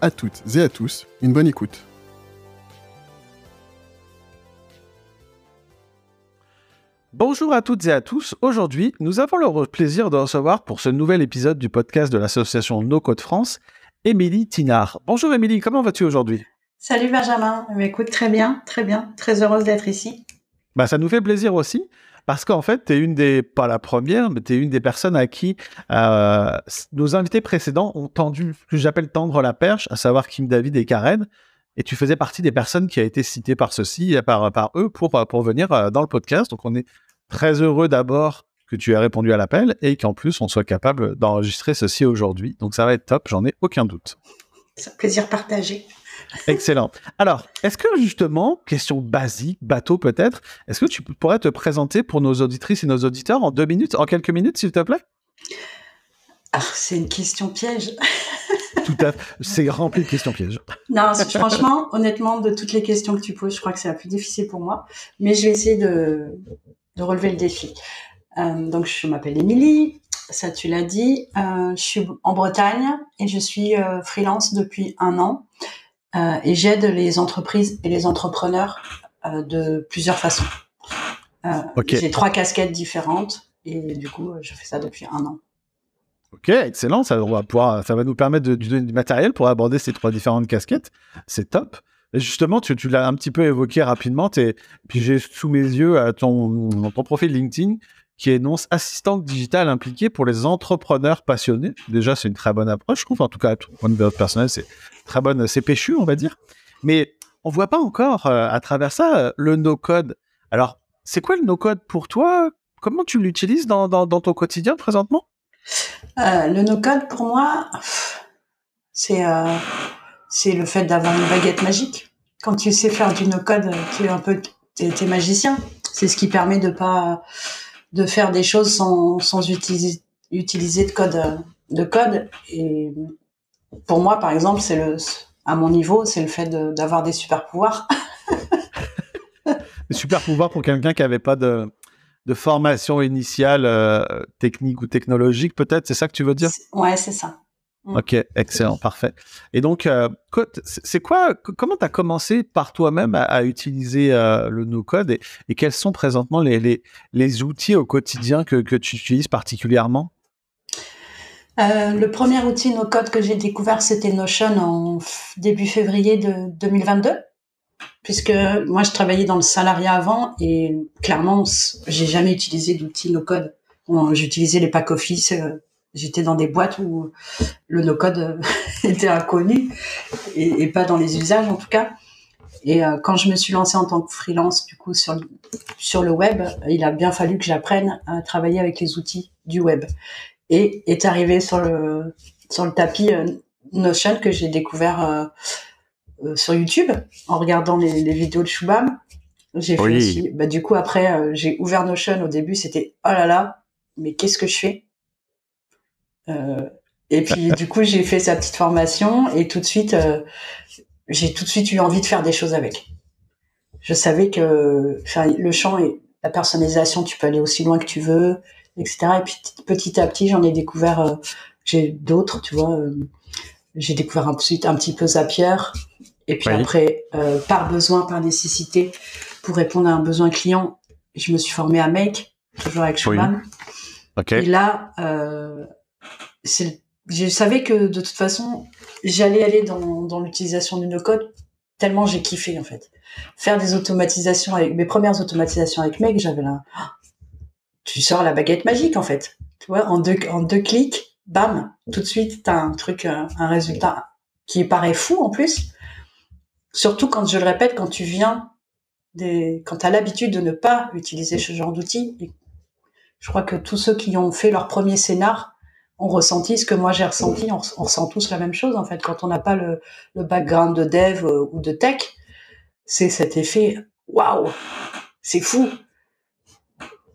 à toutes et à tous une bonne écoute. Bonjour à toutes et à tous. Aujourd'hui, nous avons le plaisir de recevoir pour ce nouvel épisode du podcast de l'association No Code France, Émilie Tinard. Bonjour Émilie, comment vas-tu aujourd'hui? Salut Benjamin, écoute très bien, très bien, très heureuse d'être ici. Bah, ça nous fait plaisir aussi. Parce qu'en fait, tu es une des, pas la première, mais tu une des personnes à qui euh, nos invités précédents ont tendu, ce que j'appelle tendre la perche, à savoir Kim David et Karen. Et tu faisais partie des personnes qui a été citées par ceux-ci, par, par eux, pour, pour venir euh, dans le podcast. Donc, on est très heureux d'abord que tu aies répondu à l'appel et qu'en plus, on soit capable d'enregistrer ceci aujourd'hui. Donc, ça va être top, j'en ai aucun doute. C'est un plaisir partagé. Excellent. Alors, est-ce que justement, question basique, bateau peut-être, est-ce que tu pourrais te présenter pour nos auditrices et nos auditeurs en deux minutes, en quelques minutes, s'il te plaît? Ah, c'est une question piège. Tout à fait. C'est rempli de questions pièges. non, franchement, honnêtement, de toutes les questions que tu poses, je crois que c'est la plus difficile pour moi. Mais je vais essayer de, de relever le défi. Euh, donc, je m'appelle Émilie. Ça, tu l'as dit. Euh, je suis en Bretagne et je suis euh, freelance depuis un an. Euh, et j'aide les entreprises et les entrepreneurs euh, de plusieurs façons. Euh. J'ai trois casquettes différentes et du coup, je fais ça depuis un an. Ok, excellent. Ça, on va pouvoir, ça va nous permettre de, de donner du matériel pour aborder ces trois différentes casquettes. C'est top. Et justement, tu, tu l'as un petit peu évoqué rapidement. Puis j'ai sous mes yeux ton, ton profil LinkedIn qui énonce assistante digitale impliquée pour les entrepreneurs passionnés. Déjà, c'est une très bonne approche, je trouve. En tout cas, à tout point de vue personnel, c'est très bonne, c'est péchu, on va dire. Mais on voit pas encore euh, à travers ça euh, le no-code. Alors, c'est quoi le no-code pour toi? Comment tu l'utilises dans, ton quotidien présentement? Euh, le no-code, pour moi, c'est le fait d'avoir une baguette magique. Quand tu sais faire du no-code, tu es un peu t'es, t'es magicien. C'est ce qui permet de pas de faire des choses sans, sans utiliser utiliser de code de code. Et pour moi, par exemple, c'est le à mon niveau, c'est le fait de- d'avoir des super pouvoirs. Des super pouvoirs pour quelqu'un qui n'avait pas de, de formation initiale euh, technique ou technologique, peut-être, c'est ça que tu veux dire? Ouais, c'est ça. Mm. Ok, excellent, parfait. Et donc, euh, c'est quoi, co- comment tu as commencé par toi-même à, à utiliser euh, le no-code et, et quels sont présentement les, les, les outils au quotidien que, que tu utilises particulièrement? Euh, le premier outil no code que j'ai découvert, c'était Notion en début février de 2022, puisque moi je travaillais dans le salariat avant et clairement j'ai jamais utilisé d'outils no code. Bon, J'utilisais les pack office, euh, j'étais dans des boîtes où le no code euh, était inconnu et, et pas dans les usages en tout cas. Et euh, quand je me suis lancée en tant que freelance du coup sur le, sur le web, il a bien fallu que j'apprenne à travailler avec les outils du web et est arrivé sur le sur le tapis euh, Notion que j'ai découvert euh, sur YouTube en regardant les, les vidéos de Shubham. J'ai fait Oui. aussi. Bah, du coup après j'ai ouvert Notion au début c'était oh là là mais qu'est-ce que je fais? Et puis du coup j'ai fait sa petite formation et tout de suite euh, j'ai tout de suite eu envie de faire des choses avec. Je savais que enfin, le champ et la personnalisation tu peux aller aussi loin que tu veux etc. Et puis petit à petit, j'en ai découvert, euh, j'ai d'autres, tu vois. euh, j'ai découvert un petit, un petit peu Zapier. Et puis Oui. après, euh, par besoin, par nécessité, pour répondre à un besoin client, je me suis formée à Make, toujours avec Oui. Schumann. Et là, euh, je savais que de toute façon, j'allais aller dans, l'utilisation du no-code tellement j'ai kiffé en fait. Faire des automatisations avec mes premières automatisations avec Meg, j'avais là, tu sors la baguette magique en fait. Tu vois, en deux en deux clics, bam, tout de suite t'as un truc, euh, un résultat qui paraît fou en plus. Surtout quand je le répète, quand tu viens des, quand t'as l'habitude de ne pas utiliser ce genre d'outils. Je crois que tous ceux qui ont fait leur premier scénar ont ressenti ce que moi j'ai ressenti. On, ressent tous la même chose en fait. Quand on n'a pas le, le, background de dev euh, ou de tech, c'est cet effet waouh, c'est fou.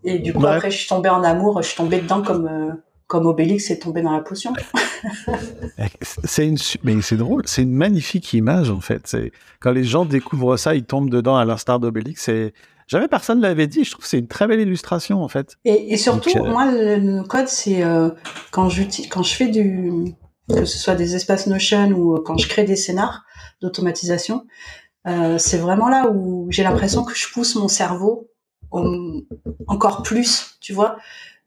Et du coup après je suis tombée en amour, je suis tombée dedans comme euh, comme Obélix est tombé dans la potion. c'est une mais c'est drôle, c'est une magnifique image en fait. C'est quand les gens découvrent ça, ils tombent dedans à l'instar d'Obélix. C'est jamais personne ne l'avait dit. Je trouve que c'est une très belle illustration en fait. Et, surtout, euh, moi, le, code, c'est euh, quand je quand je fais du que ce soit des espaces Notion ou quand je crée des scénars d'automatisation, euh, c'est vraiment là où j'ai l'impression que je pousse mon cerveau encore plus, tu vois.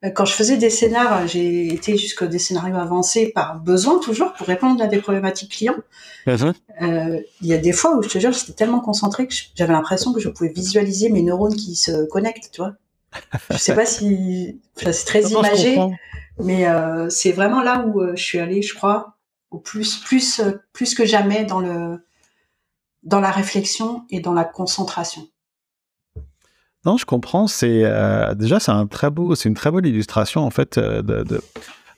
Euh, quand je faisais des scénars, j'ai été jusqu'à des scénarios avancés par besoin toujours pour répondre à des problématiques clients. Euh, il y a des fois où je te jure, j'étais tellement concentré que j'avais l'impression que je pouvais visualiser mes neurones qui se connectent, tu vois. Je sais pas si, c'est très imagé, mais euh, c'est vraiment là où je suis allée, je crois, au plus, plus, plus que jamais dans le, dans la réflexion et dans la concentration. Non, je comprends. C'est euh, déjà c'est un très beau, c'est une très bonne illustration en fait euh, de,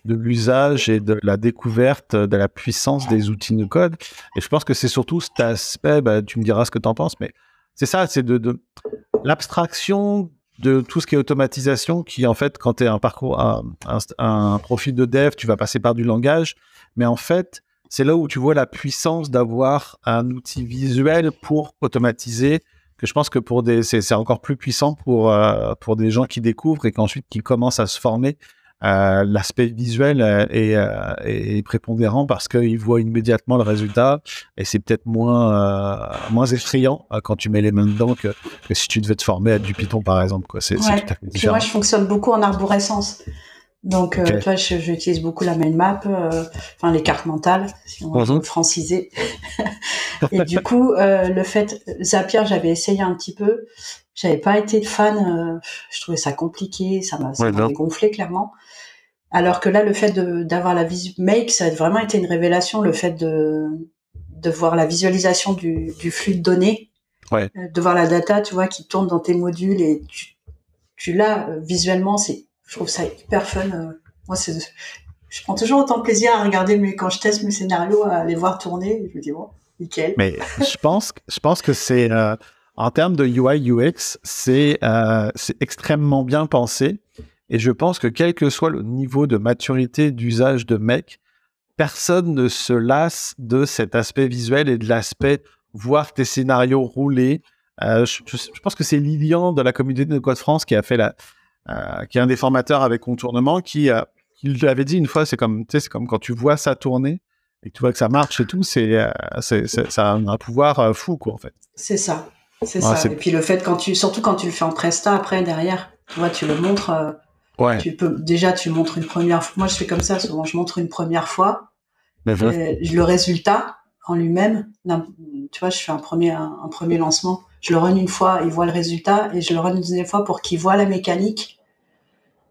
l'usage et de la découverte de la puissance des outils de code. Et je pense que c'est surtout cet aspect. Bah, tu me diras ce que tu en penses, mais c'est ça, c'est de, l'abstraction de tout ce qui est automatisation, qui en fait, quand tu es un parcours, un, profil de dev, tu vas passer par du langage, mais en fait, c'est là où tu vois la puissance d'avoir un outil visuel pour automatiser que je pense que pour des c'est encore plus puissant pour euh, pour des gens qui découvrent et qu'ensuite qui commencent à se former euh, l'aspect visuel euh, est, est, prépondérant parce qu'ils voient immédiatement le résultat et c'est peut-être moins euh, moins effrayant quand tu mets les mains dedans que, que, si tu devais te former à du Python par exemple quoi. C'est ouais. moi je fonctionne beaucoup en arborescence donc, euh, toi, j'utilise beaucoup la main map, euh, enfin les cartes mentales, si on veut franciser. et du coup, euh, le fait Zapier, j'avais essayé un petit peu. J'avais pas été fan. Euh, je trouvais ça compliqué, ça m'a ouais, gonflé clairement. Alors que là, le fait d'avoir la visu Make, ça a vraiment été une révélation. Le fait de de voir la visualisation du, du flux de données, ouais. Euh, de voir la data, tu vois, qui tourne dans tes modules et tu, tu l'as visuellement, c'est je trouve ça hyper fun. Euh, moi, je prends toujours autant de plaisir à regarder mes, quand je teste mes scénarios, à les voir tourner. Je me dis, bon, nickel. Mais je pense, je pense que c'est, euh, en termes de UI UX, c'est, euh, c'est extrêmement bien pensé. Et je pense que quel que soit le niveau de maturité d'usage de mec, personne ne se lasse de cet aspect visuel et de l'aspect voir tes scénarios rouler. Je, pense que c'est Lilian de la communauté de Code France qui a fait la, qui est un des formateurs avec contournement, qui, euh, qui l'avait dit une fois, c'est comme, c'est comme quand tu vois ça tourner et que tu vois que ça marche et tout, c'est, euh, c'est, ça a un pouvoir fou, quoi, en fait. C'est ça. C'est ouais, ça. Et puis le fait quand tu, surtout quand tu le fais en presta après derrière, tu vois, tu le montres. ouais. Tu peux déjà tu montres une première fois. Moi je fais comme ça souvent, je montre une première fois. Mais le résultat en lui-même, tu vois, je fais un premier un, un, premier lancement, je le run une fois, il voit le résultat et je le run une deuxième fois pour qu'il voit la mécanique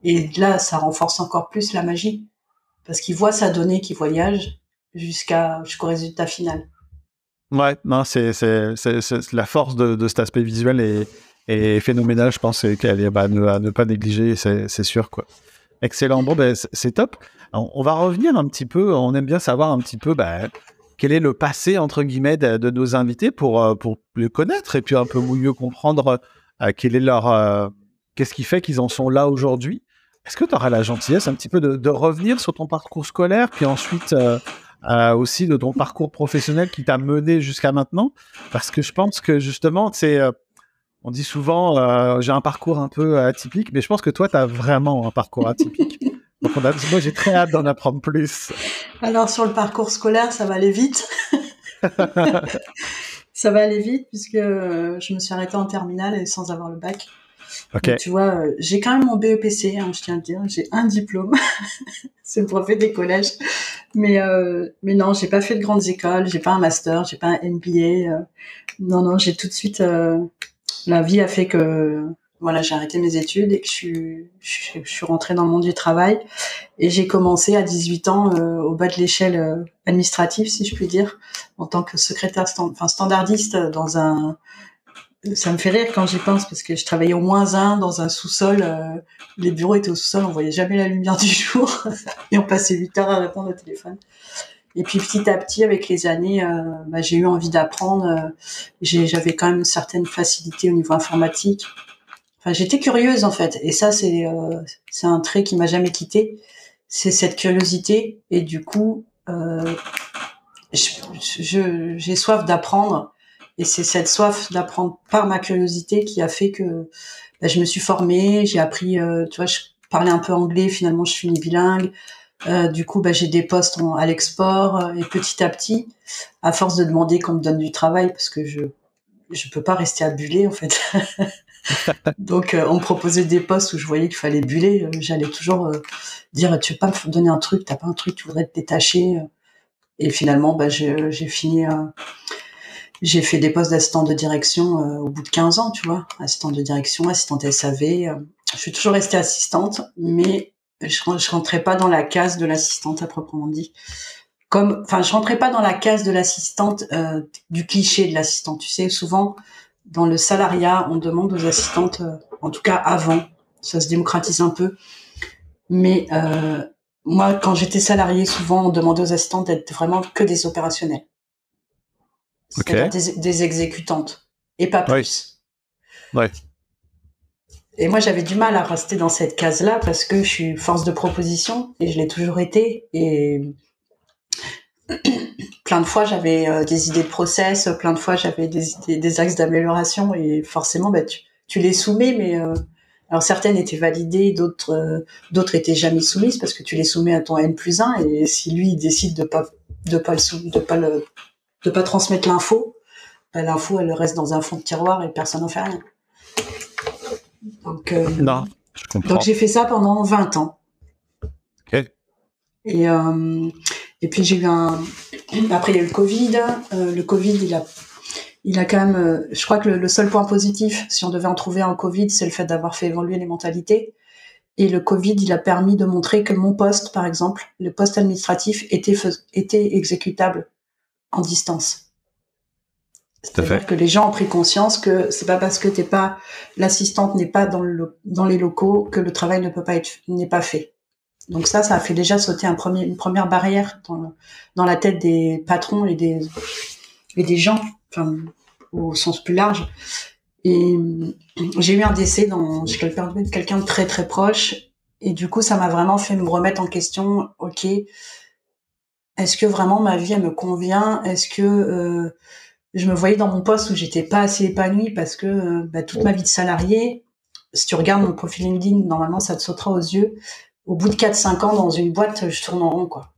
et là, ça renforce encore plus la magie. Parce qu'il voit sa donnée qui voyage jusqu'à, jusqu'au résultat final. Ouais, non, c'est, la force de, cet aspect visuel est, est phénoménale, je pense, qu'elle est bah, à, ne, pas négliger, c'est, sûr, quoi. Excellent. Bon, ben, c'est top. on va revenir un petit peu. On aime bien savoir un petit peu ben, quel est le passé, entre guillemets, de, de, nos invités pour, euh, pour le connaître et puis un peu mieux comprendre euh, quel est leur. Euh, qu'est-ce qui fait qu'ils en sont là aujourd'hui. Est-ce que tu auras la gentillesse un petit peu de, de, revenir sur ton parcours scolaire, puis ensuite euh, euh, aussi de ton parcours professionnel qui t'a mené jusqu'à maintenant? Parce que je pense que justement, c'est, euh, on dit souvent, j'ai un parcours un peu atypique, mais je pense que toi, tu as vraiment un parcours atypique. Donc on a, moi, j'ai très hâte d'en apprendre plus. Alors sur le parcours scolaire, ça va aller vite. ça va aller vite puisque je me suis arrêtée en terminale et sans avoir le bac. Tu vois, euh, j'ai quand même mon BEPC, hein, je tiens à le dire, j'ai un diplôme, c'est le brevet des collèges, mais euh, mais non, j'ai pas fait de grandes écoles, j'ai pas un master, j'ai pas un MBA, euh, non non, j'ai tout de suite, euh, la vie a fait que voilà, j'ai arrêté mes études et que je suis rentrée dans le monde du travail. Et j'ai commencé à 18 ans au bas de l'échelle administrative, si je puis dire, en tant que secrétaire enfin standardiste dans un ça me fait rire quand j'y pense parce que je travaillais au moins un dans un sous-sol. euh, les bureaux étaient au sous-sol, on voyait jamais la lumière du jour et on passait 8 heures à répondre au téléphone. Et puis petit à petit, avec les années, euh, bah, j'ai eu envie d'apprendre. euh, J'avais quand même une certaine facilité au niveau informatique. Enfin, j'étais curieuse en fait, et ça c'est euh, c'est un trait qui m'a jamais quitté. C'est cette curiosité et du coup, euh, j'ai soif d'apprendre et c'est cette soif d'apprendre par ma curiosité qui a fait que bah, je me suis formée, j'ai appris, euh, tu vois, je parlais un peu anglais, finalement je suis bilingue. Euh, du coup, bah, j'ai des postes en- à l'export euh, et petit à petit, à force de demander qu'on me donne du travail, parce que je je peux pas rester à buller en fait. Donc, euh, on me proposait des postes où je voyais qu'il fallait buller. euh, J'allais toujours euh, dire, tu veux pas me donner un truc, t'as pas un truc, tu voudrais te détacher. Et finalement, bah, j'ai j'ai fini, euh, j'ai fait des postes d'assistant de direction euh, au bout de 15 ans, tu vois. Assistante de direction, assistante SAV. euh. Je suis toujours restée assistante, mais je, je rentrais pas dans la case de l'assistante à proprement dit. Comme, enfin, je rentrais pas dans la case de l'assistante, euh, du cliché de l'assistante. Tu sais, souvent, dans le salariat, on demande aux assistantes, euh, en tout cas avant, ça se démocratise un peu, mais euh, moi, quand j'étais salariée, souvent, on demandait aux assistantes d'être vraiment que des opérationnels. Des, des exécutantes, et pas Oui. plus. Ouais. Et moi, j'avais du mal à rester dans cette case-là parce que je suis force de proposition et je l'ai toujours été. Et plein de fois, j'avais euh, des idées de process, plein de fois, j'avais des, axes d'amélioration et forcément, bah, tu, tu les soumets, mais euh, alors certaines étaient validées, d'autres euh, d'autres étaient jamais soumises parce que tu les soumets à ton N plus 1 et si lui il décide de pas de pas le sou- de pas le de pas transmettre l'info, bah, l'info elle reste dans un fond de tiroir et personne n'en fait rien. Donc euh, Non, je comprends. donc j'ai fait ça pendant 20 ans. Et, euh, et puis j'ai eu un... Après il y a eu le Covid. Euh, le Covid, il a, il a quand même... je crois que le, le seul point positif, si on devait en trouver un Covid, c'est le fait d'avoir fait évoluer les mentalités. Et le Covid, il a permis de montrer que mon poste, par exemple, le poste administratif, était exécutable en distance. C'est-à-dire que les gens ont pris conscience que c'est pas parce que t'es pas l'assistante n'est pas dans le dans les locaux que le travail ne peut pas être n'est pas fait. Donc ça, ça a fait déjà sauter un premier, une première barrière dans, dans la tête des patrons et des et des gens, enfin au sens plus large. Et euh, j'ai eu un décès dans chez quelqu'un quelqu'un de très très proche et du coup ça m'a vraiment fait me remettre en question. Ok, est-ce que vraiment ma vie elle me convient? Est-ce que euh, je me voyais dans mon poste où j'étais pas assez épanouie parce que euh, bah, toute ma vie de salarié, si tu regardes mon profil LinkedIn, normalement ça te sautera aux yeux. Au bout de 4-5 ans dans une boîte, je tourne en rond quoi.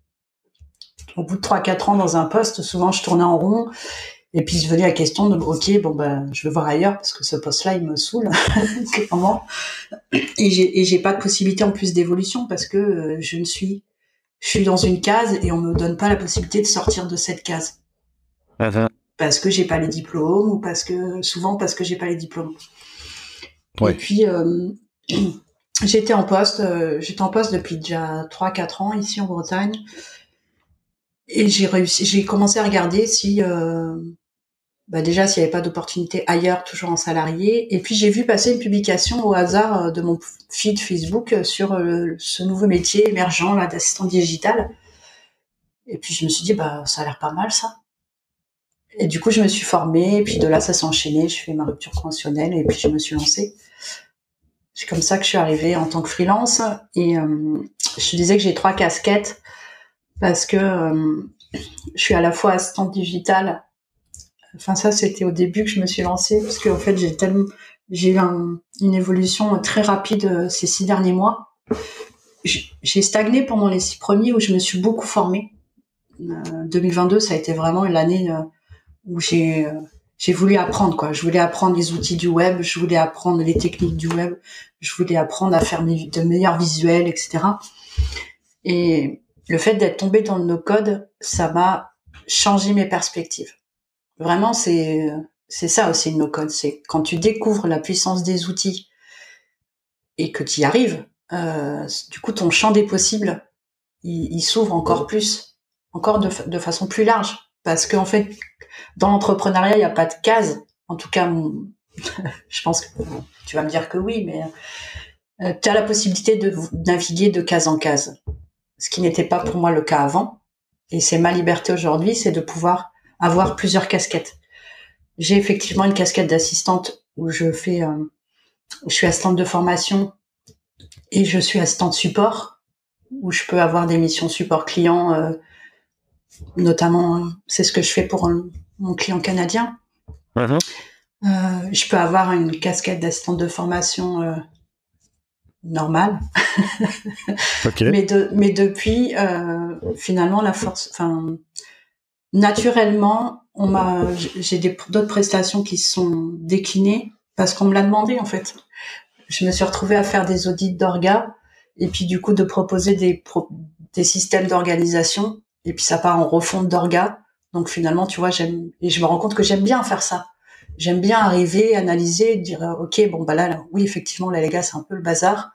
Au bout de 3-4 ans dans un poste, souvent je tournais en rond. Et puis je venais la question de ok bon bah je veux voir ailleurs parce que ce poste-là il me saoule clairement. Et j'ai et j'ai pas de possibilité en plus d'évolution parce que euh, je ne suis je suis dans une case et on me donne pas la possibilité de sortir de cette case parce que j'ai pas les diplômes ou parce que souvent parce que j'ai pas les diplômes. Et puis euh, j'étais en poste, euh, j'étais en poste depuis déjà 3 4 ans ici en Bretagne. Et j'ai réussi j'ai commencé à regarder si euh, bah déjà s'il n'y avait pas d'opportunité ailleurs toujours en salarié et puis j'ai vu passer une publication au hasard euh, de mon feed Facebook euh, sur euh, ce nouveau métier émergent là d'assistant digital. Et puis je me suis dit bah ça a l'air pas mal ça. Et du coup, je me suis formée, et puis de là, ça s'est enchaîné. Je fais ma rupture conventionnelle, et puis je me suis lancée. C'est comme ça que je suis arrivée en tant que freelance. Et euh, je disais que j'ai trois casquettes, parce que euh, je suis à la fois assistante digitale. Enfin, ça, c'était au début que je me suis lancée, parce qu'en fait, j'ai tellement, j'ai eu un- une évolution très rapide euh, ces six derniers mois. J'ai stagné pendant les six premiers où je me suis beaucoup formée. Euh, 2022, ça a été vraiment l'année euh, où j'ai euh, j'ai voulu apprendre quoi. Je voulais apprendre les outils du web, je voulais apprendre les techniques du web, je voulais apprendre à faire de meilleurs visuels, etc. Et le fait d'être tombé dans le no-code, ça m'a changé mes perspectives. Vraiment, c'est c'est ça aussi le no-code, c'est quand tu découvres la puissance des outils et que tu y arrives, euh, du coup ton champ des possibles, il, il s'ouvre encore plus, encore de, de façon plus large, parce qu'en fait, dans l'entrepreneuriat, il n'y a pas de case. En tout cas, je pense que tu vas me dire que oui, mais euh, tu as la possibilité de naviguer de case en case, ce qui n'était pas pour moi le cas avant. Et c'est ma liberté aujourd'hui, c'est de pouvoir avoir plusieurs casquettes. J'ai effectivement une casquette d'assistante où je fais, euh, je suis assistante de formation et je suis assistante support où je peux avoir des missions support client, euh, notamment c'est ce que je fais pour mon client canadien. Mhm. Euh, je peux avoir une casquette d'assistante de formation euh, normale. mais, de, mais depuis, euh, finalement, la force, enfin, naturellement, on m'a, j'ai d'autres prestations qui sont déclinées parce qu'on me l'a demandé en fait. Je me suis retrouvée à faire des audits d'orga et puis du coup de proposer des, des systèmes d'organisation et puis ça part en refonte d'orga. Donc finalement, tu vois, j'aime et je me rends compte que j'aime bien faire ça j'aime bien arriver, analyser, dire ok bon bah là, oui effectivement là les gars c'est un peu le bazar,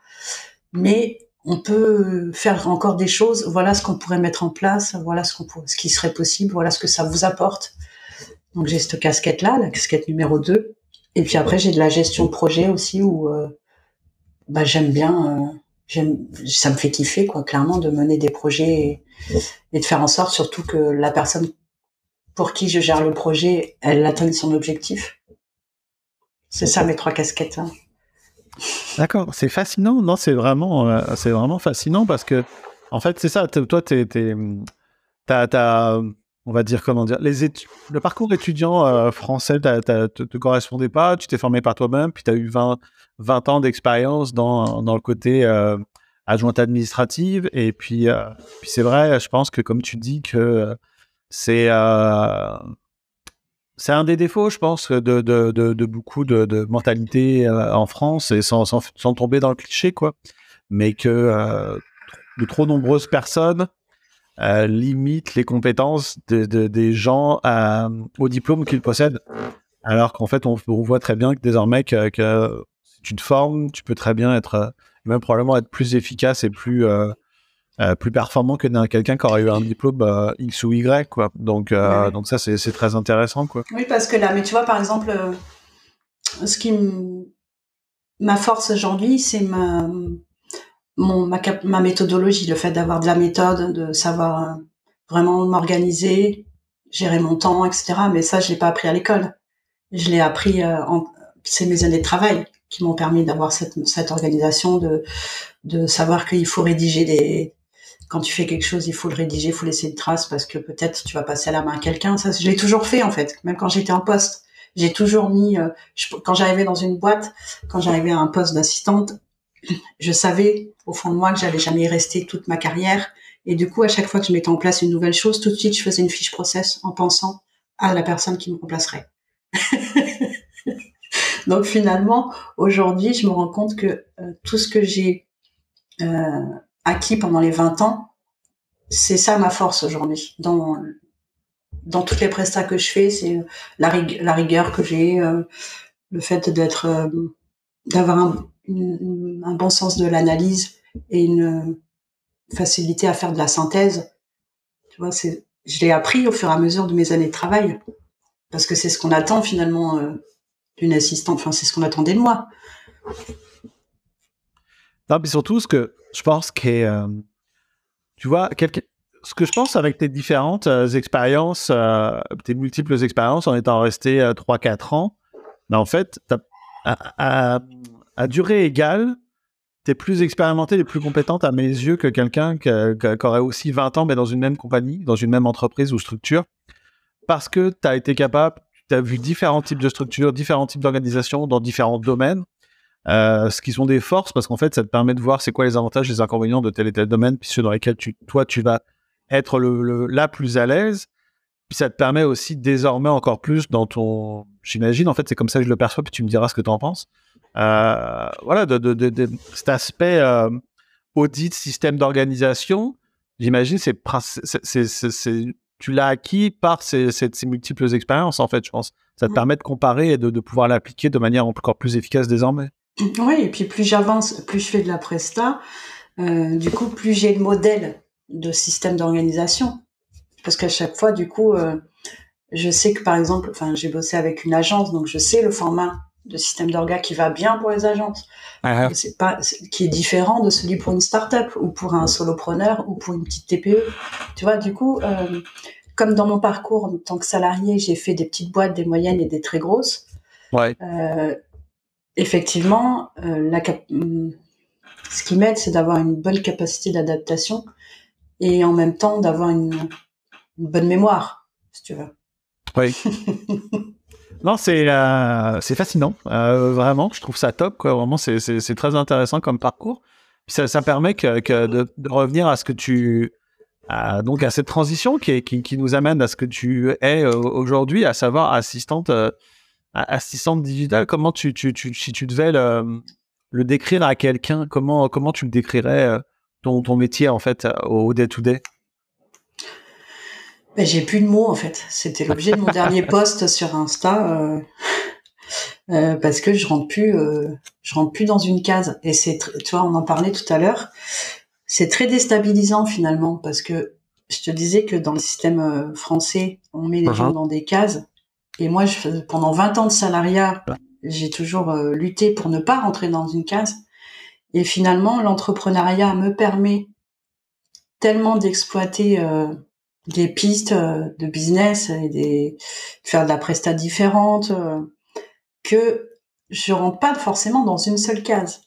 mais on peut faire encore des choses. Voilà ce qu'on pourrait mettre en place. Voilà ce qu'on ce qui serait possible. Voilà ce que ça vous apporte. Donc j'ai cette casquette là, la casquette numéro 2. Et puis après j'ai de la gestion de projet aussi où euh, bah, j'aime bien. Euh, j'aime, ça me fait kiffer quoi, clairement de mener des projets et de faire en sorte surtout que la personne pour qui je gère le projet, elle atteigne son objectif. C'est ça mes trois casquettes. Hein. D'accord, c'est fascinant. Non, c'est vraiment, euh, vraiment fascinant parce que, en fait, c'est ça. Toi, t'es, t'as, on va dire comment dire, le parcours étudiant euh, français ne te, correspondait pas. Tu t'es formé par toi-même, puis tu as eu 20, 20 ans d'expérience dans, dans le côté euh, adjointe administrative. Et puis, puis c'est vrai, je pense que comme tu dis que c'est euh, c'est un des défauts, je pense, de, beaucoup de, mentalités euh, en France, et sans, tomber dans le cliché, quoi. Mais que euh, de trop nombreuses personnes limitent les compétences de, des gens au diplôme qu'ils possèdent. Alors qu'en fait, on, voit très bien que désormais, que, si tu te formes, tu peux très bien être, même probablement être plus efficace et plus euh, plus performant que quelqu'un qui aurait eu un diplôme euh, X ou Y, quoi. Donc, euh, donc ça, c'est très intéressant, quoi. Oui, parce que là, mais tu vois, par exemple, ce qui ma force aujourd'hui, c'est ma, mon, ma, ma, méthodologie, le fait d'avoir de la méthode, de savoir vraiment m'organiser, gérer mon temps, etc. Mais ça, je l'ai pas appris à l'école. Je l'ai appris en, c'est mes années de travail qui m'ont permis d'avoir cette, cette organisation, de, de savoir qu'il faut rédiger des, quand tu fais quelque chose, il faut le rédiger, il faut laisser une trace parce que peut-être tu vas passer à la main à quelqu'un. Ça, je l'ai toujours fait en fait, même quand j'étais en poste. J'ai toujours mis, euh, quand j'arrivais dans une boîte, quand j'arrivais à un poste d'assistante, je savais au fond de moi que j'allais jamais rester toute ma carrière. Et du coup, à chaque fois que je mettais en place une nouvelle chose, tout de suite, je faisais une fiche process en pensant à la personne qui me remplacerait. Donc finalement, aujourd'hui, je me rends compte que euh, tout ce que j'ai euh, acquis pendant les 20 ans, c'est ça ma force aujourd'hui. Dans, dans toutes les prestats que je fais, c'est la, la rigueur que j'ai, euh, le fait d'être, euh, d'avoir un, bon sens de l'analyse et une facilité à faire de la synthèse. Tu vois, je l'ai appris au fur et à mesure de mes années de travail. Parce que c'est ce qu'on attend finalement euh, d'une assistante. Enfin, c'est ce qu'on attendait de moi. Non, mais surtout, ce que je pense que, euh, tu vois, ce que je pense avec tes différentes euh, expériences, euh, tes multiples expériences en étant resté 3-4 ans, ben, en fait, à, durée égale, tu es plus expérimenté et plus compétente à mes yeux que quelqu'un qui, aurait aussi 20 ans, mais dans une même compagnie, dans une même entreprise ou structure, parce que tu as été capable, tu as vu différents types de structures, différents types d'organisations dans différents domaines, euh, ce qui sont des forces parce qu'en fait, ça te permet de voir c'est quoi les avantages, les inconvénients de tel et tel domaine, puis ceux dans lesquels tu, toi, tu vas être le, la plus à l'aise. Puis ça te permet aussi désormais encore plus dans ton, j'imagine, en fait, c'est comme ça que je le perçois, puis tu me diras ce que tu en penses. Euh, voilà, de, de, de, cet aspect euh, audit, système d'organisation, j'imagine, c'est, tu l'as acquis par ces, ces, ces, multiples expériences, en fait, je pense. Ça te mmh. permet de comparer et de pouvoir l'appliquer de manière encore plus efficace désormais. Oui, et puis plus j'avance, plus je fais de la presta, euh, du coup, plus j'ai le modèle de système d'organisation. Parce qu'à chaque fois, du coup, euh, je sais que par exemple, enfin, j'ai bossé avec une agence, donc je sais le format de système d'orga qui va bien pour les agences. Ah, C'est pas qui est différent de celui pour une start-up ou pour un solopreneur ou pour une petite TPE. Tu vois, du coup, euh, comme dans mon parcours en tant que salarié, j'ai fait des petites boîtes, des moyennes et des très grosses. ouais. Euh, effectivement, euh, la cap- ce qui m'aide, c'est d'avoir une bonne capacité d'adaptation et en même temps d'avoir une, une bonne mémoire, si tu veux. Oui. non, c'est euh, c'est fascinant, euh, vraiment. Je trouve ça top, quoi. Vraiment, c'est très intéressant comme parcours. Puis ça, ça permet que, que de, de revenir à ce que tu à, donc à cette transition qui, est- qui qui nous amène à ce que tu es aujourd'hui, à savoir assistante assistante digitale. Comment tu tu tu si tu devais le, le décrire à quelqu'un, comment comment tu le décrirais euh, ton ton métier en fait euh, au day to day Ben, j'ai plus de mots en fait. C'était l'objet de mon dernier post sur Insta euh, euh, parce que je rentre plus, euh, je rentre plus dans une case. Et c'est, tu vois, on en parlait tout à l'heure. C'est très déstabilisant finalement parce que je te disais que dans le système français, on met les Mhm. gens dans des cases. Et moi, je, pendant 20 ans de salariat, j'ai toujours euh, lutté pour ne pas rentrer dans une case. Et finalement, l'entrepreneuriat me permet tellement d'exploiter euh, des pistes euh, de business et des de faire de la presta différente euh, que je rentre pas forcément dans une seule case.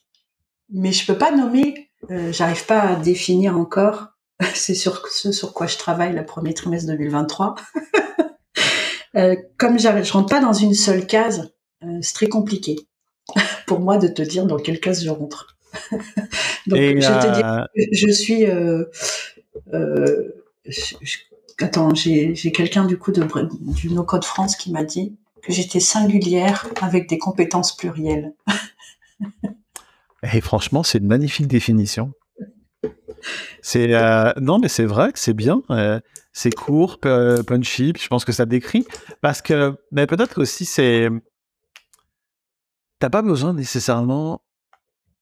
Mais je peux pas nommer, euh, j'arrive pas à définir encore. C'est sur ce sur quoi je travaille le premier trimestre 2023. Euh, comme je rentre pas dans une seule case, euh, c'est très compliqué pour moi de te dire dans quelle case je rentre. Donc Et, je te dis euh, je suis. Je- je- attends, j'ai j'ai quelqu'un du coup de du No Code France qui m'a dit que j'étais singulière avec des compétences plurielles. Et franchement, c'est une magnifique définition. C'est euh, non, mais c'est vrai que c'est bien. euh, c'est court, punchy. Je pense que ça décrit parce que, mais peut-être aussi c'est. T'as pas besoin nécessairement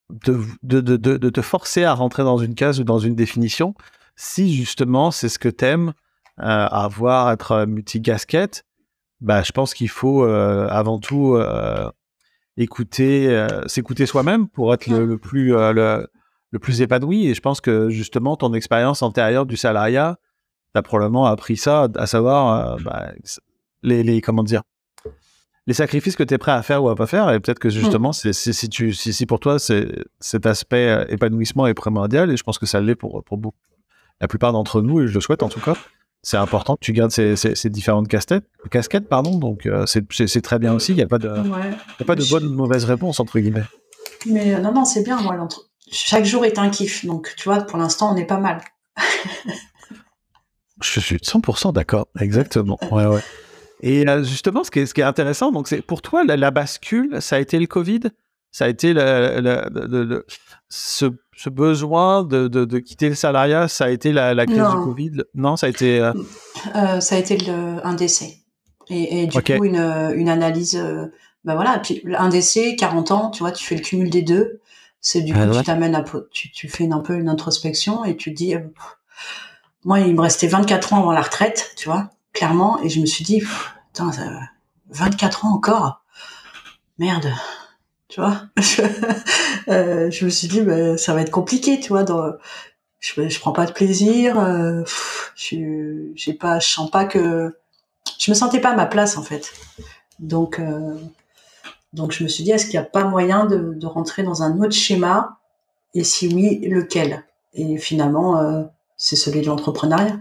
de, de, de, de, te forcer à rentrer dans une case ou dans une définition si justement c'est ce que t'aimes, euh, avoir être multi-casquette. Bah, je pense qu'il faut euh, avant tout euh, écouter, euh, s'écouter soi-même pour être le, le plus euh, le, le plus épanoui. Et je pense que justement ton expérience antérieure du salariat, t'as probablement appris ça, à savoir euh, bah, les, les comment dire les sacrifices que tu es prêt à faire ou à pas faire. Et peut-être que justement, c'est c'est- si tu si, si pour toi c'est cet aspect euh, épanouissement est primordial. Et je pense que ça l'est pour pour beaucoup, la plupart d'entre nous. Et je le souhaite en tout cas. C'est important que tu gardes ces, ces, ces différentes casquettes, casquettes pardon. Donc euh, c'est- très bien aussi. Il n'y a pas de Ouais. y a pas de bonne ou mauvaise réponse entre guillemets. Mais euh, non, non, c'est bien. Moi, l'entre- chaque jour est un kiff. Donc, tu vois, pour l'instant, on est pas mal. Je suis 100% d'accord, exactement. Ouais, ouais. Et euh, justement, ce qui est, ce qui est intéressant, donc c'est pour toi la, la bascule, ça a été le Covid, ça a été le- ce, ce besoin de, de, de quitter le salariat, ça a été la, crise Non. du Covid? Non, ça a été. euh, Euh, ça a été le, un décès. Et, et du coup, une, une analyse. Euh, ben voilà, puis un décès, 40 ans, tu vois, tu fais le cumul des deux. C'est du coup, Ah ouais. tu t'amènes à, tu, tu fais une, un peu une introspection et tu te dis, euh, pff, moi, il me restait 24 ans avant la retraite, tu vois, clairement, et je me suis dit, pff, putain, ça- 24 ans encore, merde, tu vois. Euh, je me suis dit, ben, ça va être compliqué, tu vois, dans, je, je prends pas de plaisir, euh, pff, je, j'ai pas, je sens pas que, je me sentais pas à ma place en fait. Donc, euh, donc je me suis dit, est-ce qu'il n'y a pas moyen de, de rentrer dans un autre schéma? Et si oui, lequel? Et finalement, euh, c'est celui de l'entrepreneuriat.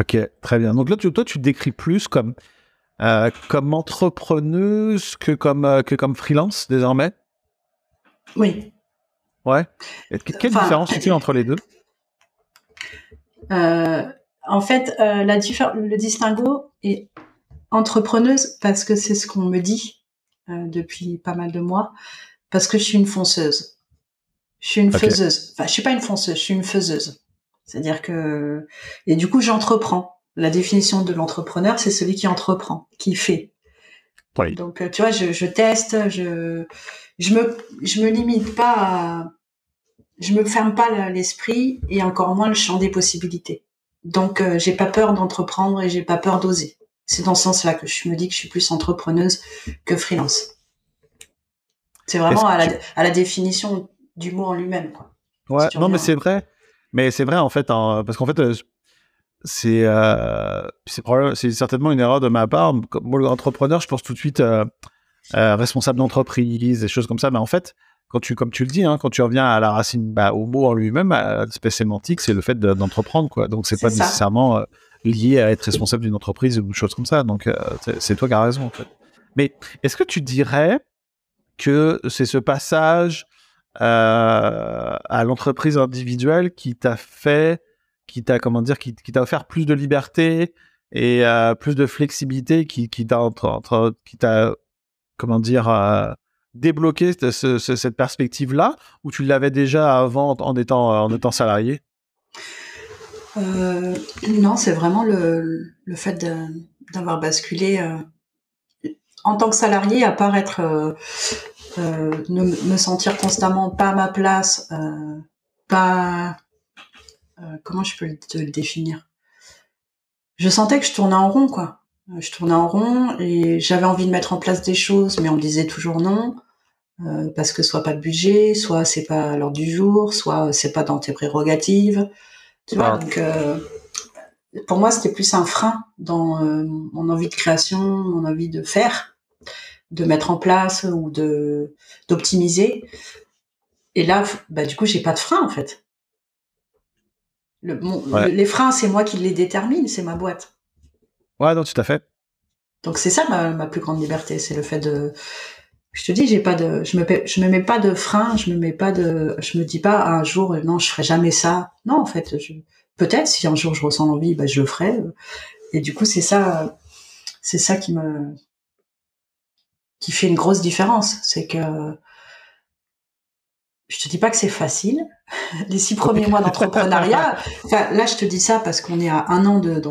Ok, très bien. Donc là, tu, toi, tu te décris plus comme euh, comme entrepreneuse que comme euh, que comme freelance désormais? Oui. Ouais. Et quelle Enfin, différence tu fais entre les deux? en fait, la diffé- le distinguo est entrepreneuse parce que c'est ce qu'on me dit euh, depuis pas mal de mois, parce que je suis une fonceuse. Je suis une faiseuse. Enfin, je suis pas une fonceuse, je suis une faiseuse. C'est-à-dire que et du coup, j'entreprends. La définition de l'entrepreneur, c'est celui qui entreprend, qui fait. Oui. Donc, euh, tu vois, je, je teste, je je me je me limite pas à je me ferme pas l'esprit et encore moins le champ des possibilités. Donc euh, j'ai pas peur d'entreprendre et j'ai pas peur d'oser. C'est dans ce sens-là que je me dis que je suis plus entrepreneuse que freelance. C'est vraiment à la, à la, définition du mot en lui-même. Ouais, non, mais c'est vrai. Mais c'est vrai, en fait, parce qu'en fait, euh, c'est euh, c'est certainement une erreur de ma part. Moi, l'entrepreneur, je pense tout de suite euh, responsable d'entreprise, des choses comme ça. Mais en fait, quand tu, comme tu le dis, hein, quand tu reviens à la racine, bah, au mot en lui-même, l'aspect sémantique, c'est le fait d'entreprendre, quoi. Donc, c'est pas nécessairement lié à être responsable d'une entreprise ou une chose comme ça. Donc, c'est toi qui as raison, en fait. Mais est-ce que tu dirais que c'est ce passage euh, à l'entreprise individuelle qui t'a fait, qui t'a comment dire, qui, t'a offert plus de liberté et euh, plus de flexibilité, qui, qui t'a comment dire euh, débloqué cette perspective là, ou tu l'avais déjà avant en étant en étant salarié? Non, c'est vraiment le, fait d'avoir basculé en tant que salarié, à part être euh, ne me sentir constamment pas à ma place, euh, pas euh, comment je peux te le définir? Je sentais que je tournais en rond, quoi. Je tournais en rond et j'avais envie de mettre en place des choses, mais on me disait toujours non. parce que soit pas de budget, soit c'est pas à l'heure du jour, soit c'est pas dans tes prérogatives. Tu vois, donc pour moi c'était plus un frein dans mon envie de création, mon envie de faire de mettre en place ou de d'optimiser. Et là, bah, du coup, j'ai pas de frein en fait. Le, les freins, c'est moi qui les détermine, c'est ma boîte. Ouais, non, tout à fait. Donc c'est ça ma, ma, plus grande liberté, c'est le fait de. Je te dis, j'ai pas de, je me, je me mets pas de frein, je me mets pas de, je me dis pas un jour, non, je ferai jamais ça. Non, en fait, peut-être si un jour je ressens l'envie, bah, je le ferai. Et du coup, c'est ça, c'est ça qui me, qui fait une grosse différence. C'est que je te dis pas que c'est facile. Les six premiers mois d'entrepreneuriat, là je te dis ça parce qu'on est à un an de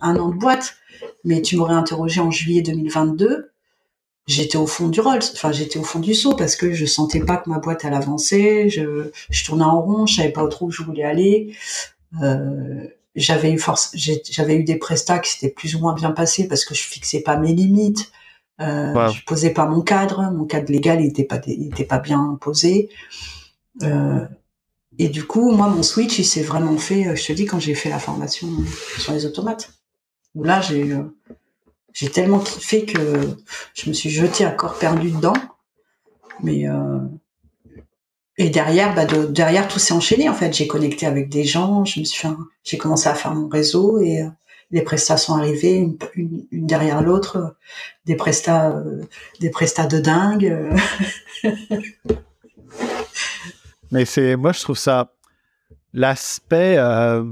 un an de boîte, mais tu m'aurais interrogé en juillet 2022, j'étais au fond du rôle, enfin j'étais au fond du saut parce que je sentais pas que ma boîte elle avançait, je, je tournais en rond, je savais pas où je voulais aller. Euh, j'avais eu force, j'avais eu des prestats qui s'étaient plus ou moins bien passés parce que je fixais pas mes limites. Euh, Je posais pas mon cadre, mon cadre légal il était pas il était pas bien posé. Euh, et du coup, moi, mon switch, il s'est vraiment fait. Euh, je te dis quand j'ai fait la formation sur les automates, où là, j'ai j'ai tellement kiffé que je me suis jetée à corps perdu dedans. Mais euh, et derrière, bah de, derrière tout s'est enchaîné en fait. J'ai connecté avec des gens, je me suis j'ai commencé à faire mon réseau et les prestats sont arrivés une, derrière l'autre, des prestats, euh, des prestats de dingue. Mais c'est, moi je trouve ça l'aspect. Euh,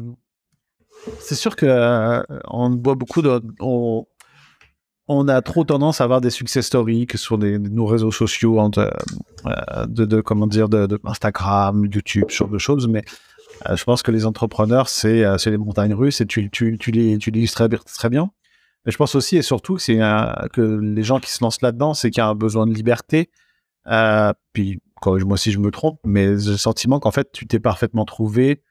c'est sûr que euh, on voit beaucoup de, on, a trop tendance à avoir des success stories que sur nos réseaux sociaux, de, de, de, comment dire, de, Instagram, YouTube, ce genre de choses, mais euh, je pense que les entrepreneurs, c'est euh, les montagnes russes et tu, tu, tu, tu très, très bien. Mais je pense aussi et surtout que, que les gens qui se lancent là-dedans, c'est qu'il y a un besoin de liberté. Euh, puis, moi aussi je me trompe, mais le sentiment qu'en fait, tu t'es parfaitement trouvé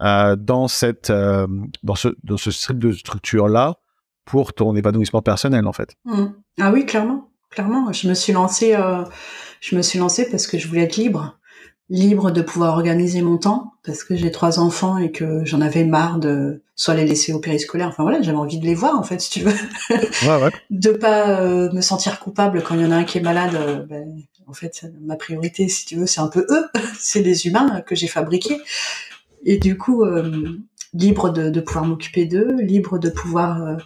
euh, dans, cette, euh, dans ce, dans ce de structure-là pour ton épanouissement personnel, en fait. Mmh. Ah oui, clairement. Clairement. Je me suis lancée, je me suis lancée parce que je voulais être libre libre de pouvoir organiser mon temps parce que j'ai trois enfants et que j'en avais marre de soit les laisser au périscolaire. Enfin voilà, j'avais envie de les voir en fait, si tu veux. Ouais, ouais. de pas euh, me sentir coupable quand il y en a un qui est malade. Euh, ben, en fait, ma priorité, si tu veux, c'est un peu eux, c'est les humains que j'ai fabriqués. Et du coup, euh, libre de, de pouvoir m'occuper d'eux, libre de pouvoir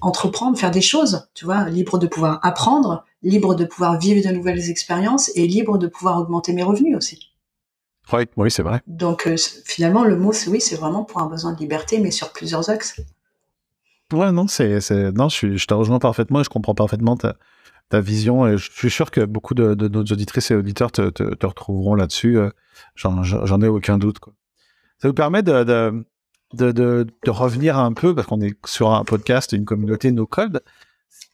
entreprendre, faire des choses, tu vois, libre de pouvoir apprendre libre de pouvoir vivre de nouvelles expériences et libre de pouvoir augmenter mes revenus aussi. Oui, oui c'est vrai. Donc euh, finalement, le mot, oui, c'est vraiment pour un besoin de liberté, mais sur plusieurs axes. Ouais, non, c'est, non, je, je te rejoins parfaitement et je comprends parfaitement ta, ta vision et je suis sûr que beaucoup de, de nos auditrices et auditeurs te, te, retrouveront là-dessus. Euh, j'en, ai aucun doute. Quoi. Ça vous permet de, de, de, revenir un peu, parce qu'on est sur un podcast, une communauté no code,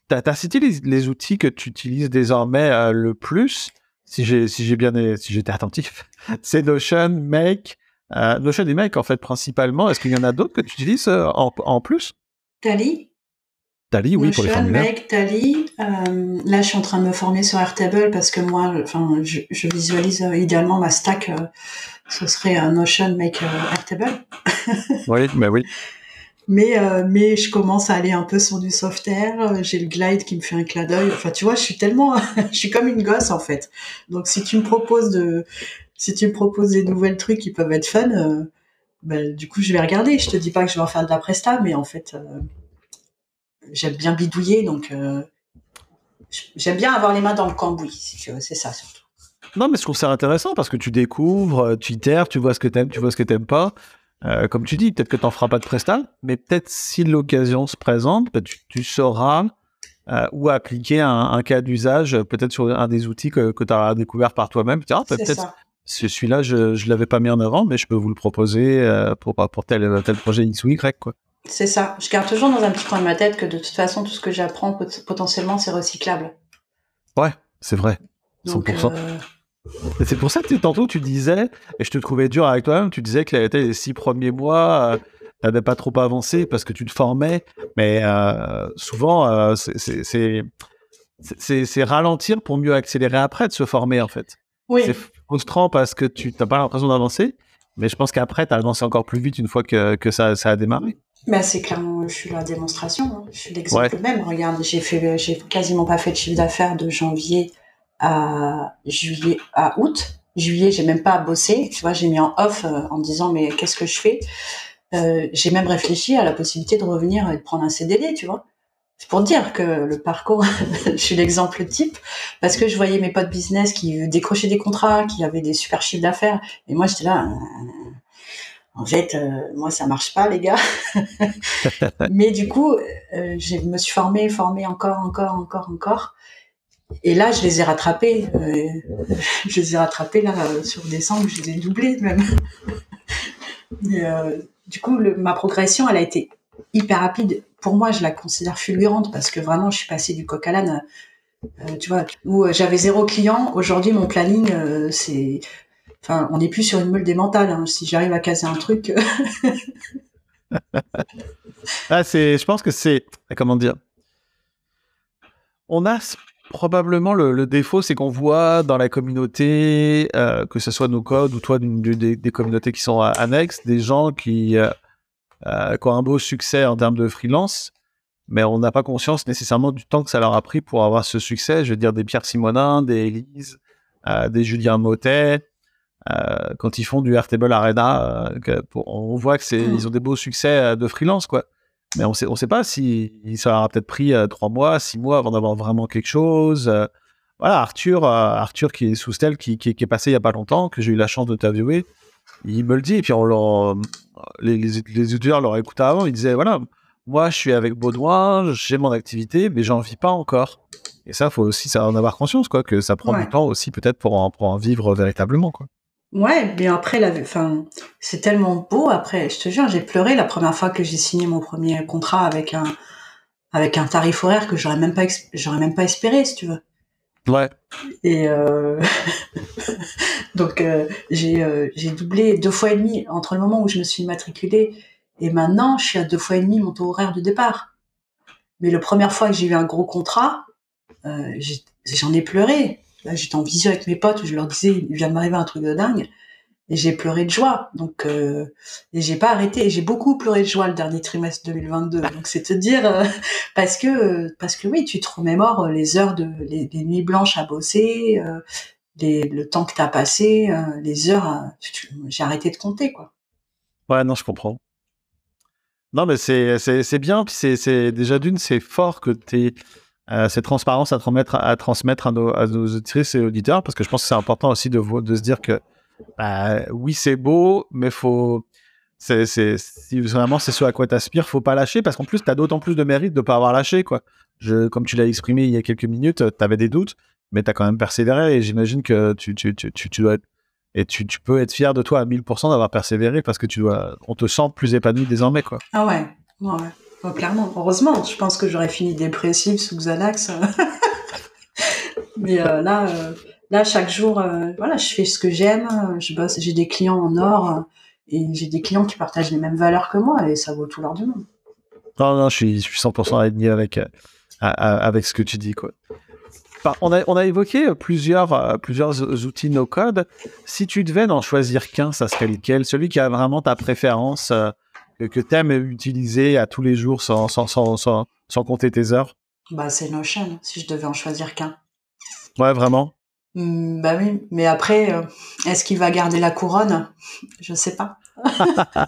tu as, cité les, outils que tu utilises désormais euh, le plus, si j'ai si bien si j'étais attentif. C'est Notion, Make, euh, Notion et Make en fait principalement. Est-ce qu'il y en a d'autres que tu utilises euh, en, en, plus? Tally. Tally, oui, pour les Notion, formulaires. Make, Tally. Euh, là, je suis en train de me former sur Airtable parce que moi, enfin, je, je visualise euh, idéalement ma stack. euh, ce serait un Notion, Make, euh, Airtable. Oui, mais oui. Mais, euh, mais je commence à aller un peu sur du software. euh, J'ai le glide qui me fait un clin d'œil. Enfin, tu vois, je suis tellement, je suis comme une gosse en fait. Donc, si tu me proposes de, si tu me proposes des nouvelles trucs qui peuvent être fun, euh, ben, du coup, je vais regarder. Je te dis pas que je vais en faire de la presta, mais en fait, euh, j'aime bien bidouiller, donc euh, j'aime bien avoir les mains dans le cambouis. Si tu veux, c'est ça surtout. Non, mais je trouve ça intéressant parce que tu découvres, euh, tu itères, tu vois ce que t'aimes, tu vois ce que t'aimes pas. Euh, comme tu dis, peut-être que t'en feras pas de prestat, mais peut-être si l'occasion se présente, bah, tu, tu sauras euh, où appliquer un, un cas d'usage, peut-être sur un des outils que, que tu as découvert par toi-même. Ah, peut-être celui-là, je ne l'avais pas mis en avant, mais je peux vous le proposer euh, pour, pour tel, tel projet X ou Y. Quoi. C'est ça. Je garde toujours dans un petit coin de ma tête que de toute façon, tout ce que j'apprends pot- potentiellement, c'est recyclable. C'est vrai. Donc, 100%. euh, Et c'est pour ça que tantôt tu disais, et je te trouvais dur avec toi-même, tu disais que les, six premiers mois, tu n'avais pas trop avancé parce que tu te formais, mais euh, souvent, euh, c'est- ralentir pour mieux accélérer après de se former en fait. oui. C'est frustrant parce que tu n'as pas l'impression d'avancer, mais je pense qu'après, tu as avancé encore plus vite une fois que, que ça, ça a démarré. Bah, c'est clairement, je suis la démonstration. hein. Je suis l'exemple même. Regarde, j'ai fait, j'ai quasiment pas fait de chiffre d'affaires de janvier à juillet, à août. Juillet, j'ai même pas bossé. Tu vois, j'ai mis en off euh, en me disant mais qu'est-ce que je fais? Euh, J'ai même réfléchi à la possibilité de revenir et de prendre un CDD. Tu vois. C'est pour dire que le parcours, je suis l'exemple type parce que je voyais mes potes business qui décrochaient des contrats, qui avaient des super chiffres d'affaires, et moi j'étais là. En fait, euh, moi, ça marche pas, les gars. Mais du coup, euh, je me suis formée, formée encore, encore, encore, encore. Et là, je les ai rattrapés. euh, je les ai rattrapés là sur décembre, je les ai doublés même. Du coup, le- ma progression, elle a été hyper rapide. Pour moi, je la considère fulgurante parce que vraiment, je suis passée du coq à l'âne. tu vois, où j'avais zéro client. Aujourd'hui, mon planning, c'est, on n'est plus sur une meule démentale. Hein. Si j'arrive à caser un truc, Ah, c'est, je pense que c'est, comment dire, on a probablement le, défaut, c'est qu'on voit dans la communauté, euh, que ce soit nos codes ou toi, des, des communautés qui sont euh, annexes, des gens qui, euh, euh, qui ont un beau succès en termes de freelance, mais on n'a pas conscience nécessairement du temps que ça leur a pris pour avoir ce succès. Je veux dire, des Pierre Simonin, des Élise, euh, des Julien Motet. Euh, quand ils font du Airtable Arena, euh, que pour- on voit que c'est, Mm. ils ont des beaux succès euh, de freelance, quoi. Mais on sait, on sait pas si ça leur a peut-être pris trois mois, six mois avant d'avoir vraiment quelque chose. voilà, Arthur, Arthur qui est sous Stel, qui, qui, qui est passé il y a pas longtemps, que j'ai eu la chance d'interviewer, il me le dit. Et puis on leur, les, les, les auditeurs l'auraient écouté avant. Il disait voilà, moi je suis avec Baudouin, j'ai mon activité, mais j'en vis pas encore. Et ça, faut aussi en avoir conscience, quoi, que ça prend Ouais. du temps aussi peut-être pour en, pour en vivre véritablement, quoi. Ouais, mais après, la, enfin, c'est tellement beau. Après, je te jure, j'ai pleuré la première fois que j'ai signé mon premier contrat avec un, avec un tarif horaire que j'aurais même pas, j'aurais même pas espéré, si tu veux. Ouais. Et euh... donc euh, j'ai euh, j'ai doublé deux fois et demi entre le moment où je me suis matriculée et maintenant je suis à deux fois et demi mon taux horaire de départ. Mais la première fois que j'ai eu un gros contrat, j'ai- j'en ai pleuré. Là j'étais en visio avec mes potes où je leur disais il vient de m'arriver un truc de dingue et j'ai pleuré de joie. Donc euh, et j'ai pas arrêté et j'ai beaucoup pleuré de joie le dernier trimestre 2022. Donc c'est te dire euh, parce que parce que oui tu te remémores les heures de les, les nuits blanches à bosser euh, les, le temps que t'as passé les heures à- j'ai arrêté de compter quoi Ouais, non, je comprends. Non, mais c'est, c'est, c'est bien. Puis c'est, c'est, déjà d'une, c'est fort que tu aies cette transparence à transmettre, à, nos, à auditrices et auditeurs, parce que je pense que c'est important aussi de, se dire que bah, oui, c'est beau, mais faut. Si vraiment c'est ce à quoi tu aspires, faut pas lâcher, parce qu'en plus, tu as d'autant plus de mérite de pas avoir lâché. Quoi. Comme tu l'as exprimé il y a quelques minutes, tu avais des doutes, mais tu as quand même persévéré, et j'imagine que tu, tu, tu, tu, dois être et tu peux être fier de toi à 1000% d'avoir persévéré parce que tu dois, on te sent plus épanoui désormais, quoi. ah ouais ouais, Ouais, clairement heureusement je pense que j'aurais fini dépressive sous Xanax mais euh, là euh, là chaque jour euh, voilà je fais ce que j'aime j'ai des clients en or et j'ai des clients qui partagent les mêmes valeurs que moi et ça vaut tout l'or du monde Non, non, je suis, je suis 100% aligné avec, avec ce que tu dis. On, a, évoqué plusieurs, plusieurs outils no-code. Si tu devais n'en choisir qu'un, ça serait lequel? Celui qui a vraiment ta préférence, que, que tu aimes utiliser à tous les jours sans, sans, sans, sans, sans compter tes heures? Bah, c'est Notion, si je devais en choisir qu'un. Ouais, vraiment? Hmm, bah oui, mais après, euh, est-ce qu'il va garder la couronne? Je sais pas.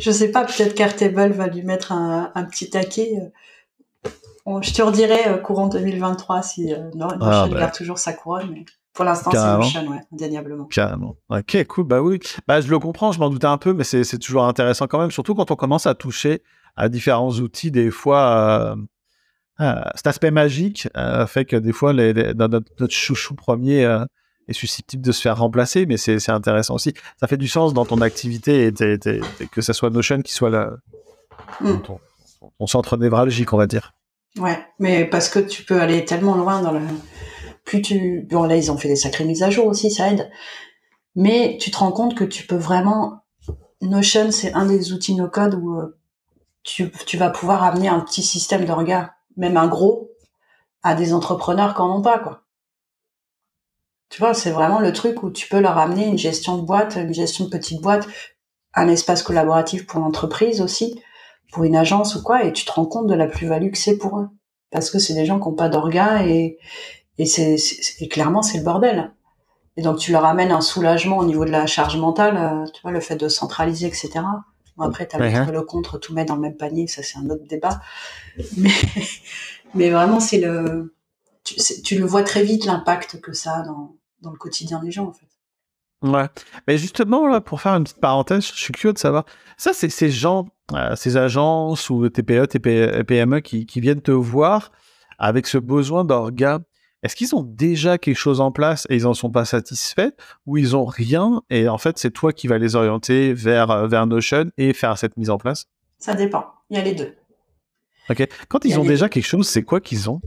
je sais pas, peut-être qu'Airtable va lui mettre un, un petit taquet. euh. Bon, je te redirai euh, courant 2023 si euh, non, Notion Ah, bah. garde toujours sa couronne, mais pour l'instant, c'est. Notion, ouais, indéniablement. Carrément. Ok, cool. Bah oui. Bah, je le comprends, je m'en doutais un peu, mais c'est c'est toujours intéressant quand même, surtout quand on commence à toucher à différents outils. Des fois, euh, euh, cet aspect magique euh, fait que des fois, les, les- dans notre, notre chouchou premier est susceptible de se faire remplacer, mais c'est c'est intéressant aussi. Ça fait du sens dans ton activité et que ça soit Notion qui soit là, Mm. ton, ton centre névralgique, on va dire. Ouais, mais parce que tu peux aller tellement loin dans le. Plus tu. Bon, là, ils ont fait des sacrées mises à jour aussi, ça aide. Mais tu te rends compte que tu peux vraiment. Notion, c'est un des outils no-code où euh, tu, vas pouvoir amener un petit système de regard, même un gros, à des entrepreneurs qui en ont pas, quoi. Tu vois, c'est vraiment le truc où tu peux leur amener une gestion de boîte, une gestion de petite boîte, un espace collaboratif pour l'entreprise aussi, pour une agence ou quoi, et tu te rends compte de la plus-value que c'est pour eux parce que c'est des gens qui n'ont pas d'orgas et, et, c'est, et clairement c'est le bordel. Et donc tu leur amènes un soulagement au niveau de la charge mentale, euh, tu vois, le fait de centraliser, etc. Bon, après, tu as le Ouais, et le contre, tout mettre dans le même panier, ça c'est un autre débat. Mais, mais vraiment, c'est le, tu, c'est- tu le vois très vite l'impact que ça a dans, dans le quotidien des gens en fait. Ouais. Mais justement, là, pour faire une petite parenthèse, je suis curieux de savoir. Ça, c'est ces gens, euh, ces agences ou TPE, TP, PME qui, qui viennent te voir avec ce besoin d'orga. Est-ce qu'ils ont déjà quelque chose en place et ils en sont pas satisfaits ou ils ont rien et en fait, c'est toi qui vas les orienter vers, euh, vers Notion et faire cette mise en place? Ça dépend. Il y a les deux. Ok. Quand ils ont déjà quelque chose, c'est quoi qu'ils ont?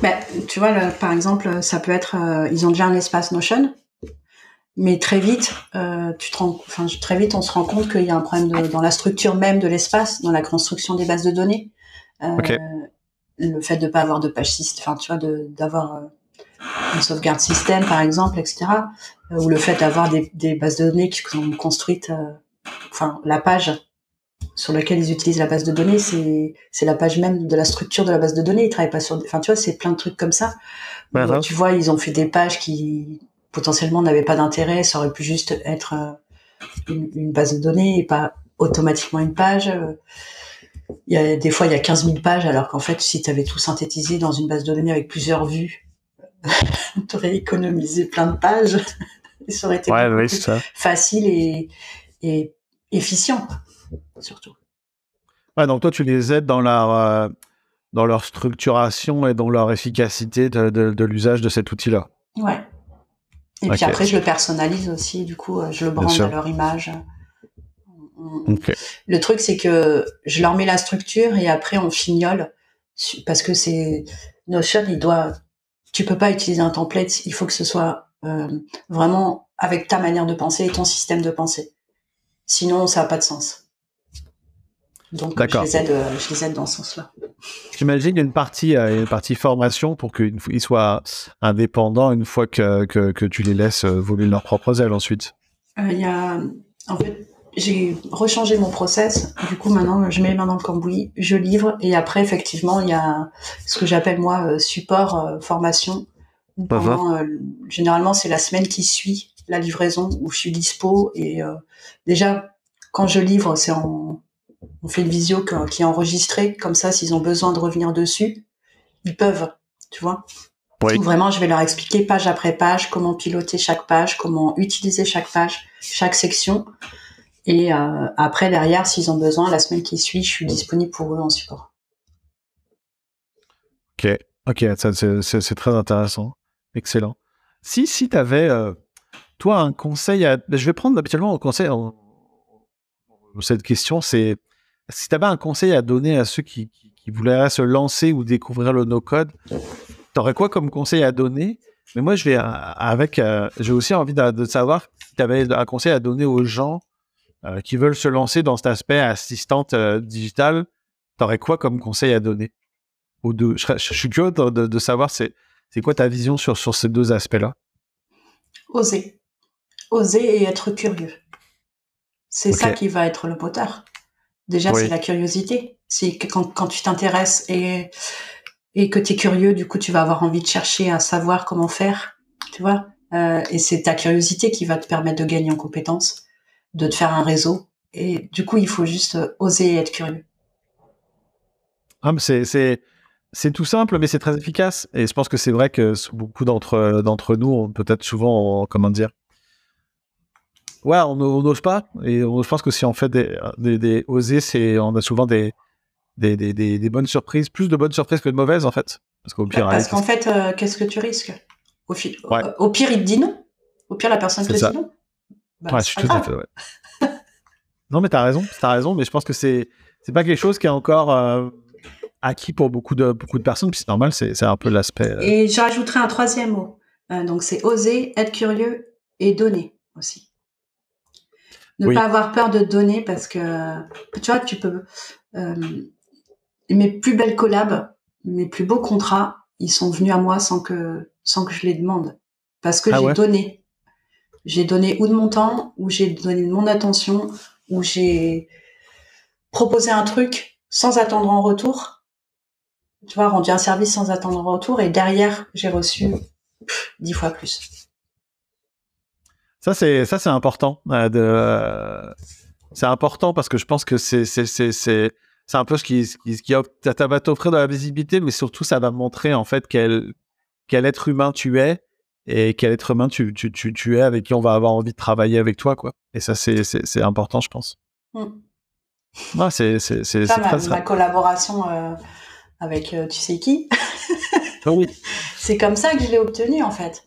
Ben, tu vois, par exemple, ça peut être, euh, ils ont déjà un espace Notion, mais très vite, euh, tu te rends, enfin, très vite, on se rend compte qu'il y a un problème de- dans la structure même de l'espace, dans la construction des bases de données. Euh. Le fait de pas avoir de page système, enfin, tu vois, de- d'avoir euh, une sauvegarde système, par exemple, etc. Euh, ou le fait d'avoir des, des bases de données qui sont construites, euh, enfin, la page sur laquelle ils utilisent la base de données, c'est c'est la page même de la structure de la base de données. Ils travaillent pas sur, enfin, tu vois, c'est plein de trucs comme ça. Ouais. Tu vois, ils ont fait des pages qui potentiellement n'avaient pas d'intérêt. Ça aurait pu juste être une, une base de données et pas automatiquement une page. Il y a des fois il y a 15 000 pages alors qu'en fait si tu avais tout synthétisé dans une base de données avec plusieurs vues, tu aurais économisé plein de pages. et ça aurait été Ouais, oui, ça. facile et, et efficient surtout. Ouais, donc toi, tu les aides dans leur, euh, dans leur structuration et dans leur efficacité de, de, de l'usage de cet outil-là. Ouais. Et puis après, je le personnalise aussi, du coup, euh, je le brande à leur image. Le truc, c'est que je leur mets la structure et après, on fignole. Parce que c'est Notion, il doit. Tu peux pas utiliser un template, il faut que ce soit euh, vraiment avec ta manière de penser et ton système de pensée. Sinon, ça n'a pas de sens. Donc, je les, aide, euh, je les aide dans ce sens-là. J'imagine une partie, euh, une partie formation pour qu'ils soient indépendants une fois que, que, que tu les laisses voler leurs propres ailes ensuite. Euh, Il y a, en fait, j'ai rechangé mon process. Du coup, maintenant, je mets les mains dans le cambouis, je livre, et après, effectivement, il y a ce que j'appelle moi euh, support euh, formation. Pendant, euh, généralement, c'est la semaine qui suit la livraison où je suis dispo. Et euh, déjà, quand je livre, c'est en, on fait une visio que- qui est enregistrée. Comme ça, s'ils ont besoin de revenir dessus, ils peuvent. Tu vois. Oui. Vraiment, je vais leur expliquer page après page comment piloter chaque page, comment utiliser chaque page, chaque section. Et euh, après, derrière, s'ils ont besoin, la semaine qui suit, je suis disponible pour eux en support. Ok, ok, c'est, très intéressant. Excellent. Si, si tu avais, toi, un conseil à. Je vais prendre habituellement un conseil. en- Cette question, c'est si tu avais un conseil à donner à ceux qui, voudraient se lancer ou découvrir le no-code, tu aurais quoi comme conseil à donner? Mais moi, je euh, avec. euh, J'ai aussi envie de, de savoir si tu avais un conseil à donner aux gens euh, qui veulent se lancer dans cet aspect assistante euh, digitale T'aurais quoi comme conseil à donner aux deux? Je, je, suis curieux de, de, de savoir c'est c'est quoi ta vision sur, sur ces deux aspects-là? Oser. Oser et être curieux. C'est ça qui va être le moteur. Déjà, Oui. c'est la curiosité. C'est que quand, quand tu t'intéresses et, et que tu es curieux, du coup, tu vas avoir envie de chercher à savoir comment faire. Tu vois? Euh, Et c'est ta curiosité qui va te permettre de gagner en compétences, de te faire un réseau. Et du coup, il faut juste euh, oser et être curieux. Ah, c'est, tout simple, mais c'est très efficace. Et je pense que c'est vrai que beaucoup d'entre, d'entre nous, peut-être souvent, on- comment dire, ouais, on n'ose pas. Et on, je pense que si on fait des, des, des oser, c'est, on a souvent des, des, bonnes surprises, plus de bonnes surprises que de mauvaises, en fait. Parce qu'au pire, Parce allez, qu'en fait, euh, qu'est-ce que tu risques? Au, Ouais. au pire, il te dit non. Au pire, la personne te dit non. Bah, Ouais, je suis tout à fait. Ouais. non, mais t'as raison, t'as raison, mais je pense que c'est c'est pas quelque chose qui est encore euh, acquis pour beaucoup de beaucoup de personnes. Puis c'est normal, c'est c'est un peu l'aspect. euh, Et je rajouterai un troisième mot. Euh, donc, c'est oser, être curieux et donner aussi. Ne Oui. pas avoir peur de donner parce que, tu vois, tu peux. mes plus belles collabs, mes plus beaux contrats, ils sont venus à moi sans que, sans que je les demande. Parce que Ah j'ai ouais? donné. J'ai donné ou de mon temps, ou j'ai donné mon attention, ou j'ai proposé un truc sans attendre en retour. Tu vois, rendu un service sans attendre en retour, et derrière, j'ai reçu dix fois plus. Ça, c'est ça, c'est important. euh, euh, c'est important parce que je pense que c'est c'est c'est c'est c'est un peu ce qui qui, qui va t'offrir de la visibilité, mais surtout ça va montrer en fait quel quel être humain tu es et quel être humain tu tu tu, tu es avec qui on va avoir envie de travailler avec toi quoi. Et ça c'est important, je pense. Mm. Ouais, c'est ma, ma collaboration euh, avec euh, tu sais qui, Ah oui. c'est comme ça que je l'ai obtenu en fait.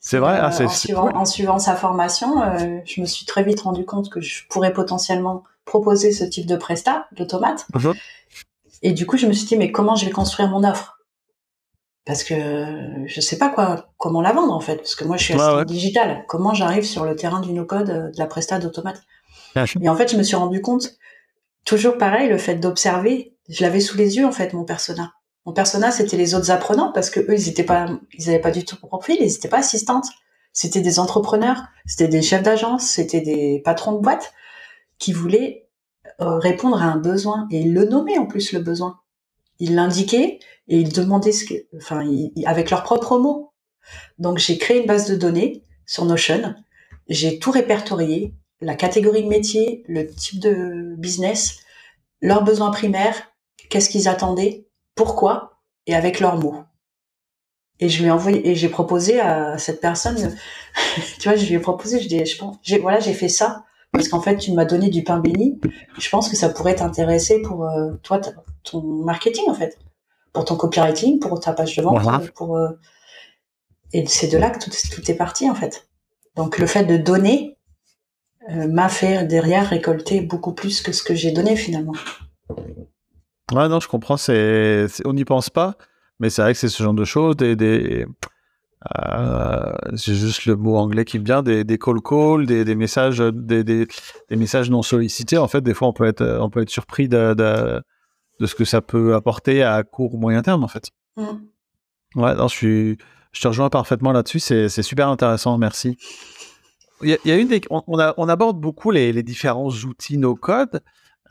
C'est vrai, ah, c'est- en, suivant, ouais. en suivant sa formation, euh, je me suis très vite rendu compte que je pourrais potentiellement proposer ce type de prestat, d'automate. Mhm. Et du coup, je me suis dit, mais comment je vais construire mon offre? Parce que euh, je sais pas quoi, comment la vendre en fait. Parce que moi, je suis assistante ouais. digitale. Comment j'arrive sur le terrain du no-code euh, de la presta d'automate Et en fait, je me suis rendu compte, toujours pareil, le fait d'observer, je l'avais sous les yeux en fait, mon persona. Mon persona, c'était les autres apprenants parce que eux, ils étaient pas, ils avaient pas du tout mon profil, ils étaient pas assistantes. C'était des entrepreneurs, c'était des chefs d'agence, c'était des patrons de boîte qui voulaient euh, répondre à un besoin et ils le nommaient en plus le besoin. Ils l'indiquaient et ils demandaient enfin, avec leurs propres mots. Donc j'ai créé une base de données sur Notion. J'ai tout répertorié, la catégorie de métier, le type de business, leurs besoins primaires, qu'est-ce qu'ils attendaient, pourquoi, et avec leurs mots. Et je lui ai envoyé, et j'ai proposé à cette personne, tu vois, je lui ai proposé, je dis, je pense, voilà, j'ai fait ça, parce qu'en fait, tu m'as donné du pain béni, je pense que ça pourrait t'intéresser pour, euh, toi, ton marketing, en fait. Pour ton copywriting, pour ta page de vente, Voilà. pour, euh, et c'est de là que tout, tout est parti, en fait. Donc, le fait de donner, euh, m'a fait derrière récolter beaucoup plus que ce que j'ai donné finalement. Ouais, non, je comprends. C'est, on n'y pense pas, mais c'est vrai que c'est ce genre de choses. Des, des, euh, c'est juste le mot anglais qui me vient. Des, des call calls, des, des messages, des, messages non sollicités. En fait, des fois, on peut être, on peut être surpris de, de, de ce que ça peut apporter à court ou moyen terme, en fait. Mm. Ouais, non, je suis, je te rejoins parfaitement là-dessus. C'est, super intéressant. Merci. Il y a, il y a une des, on, on, a- on aborde beaucoup les, les différents outils no code.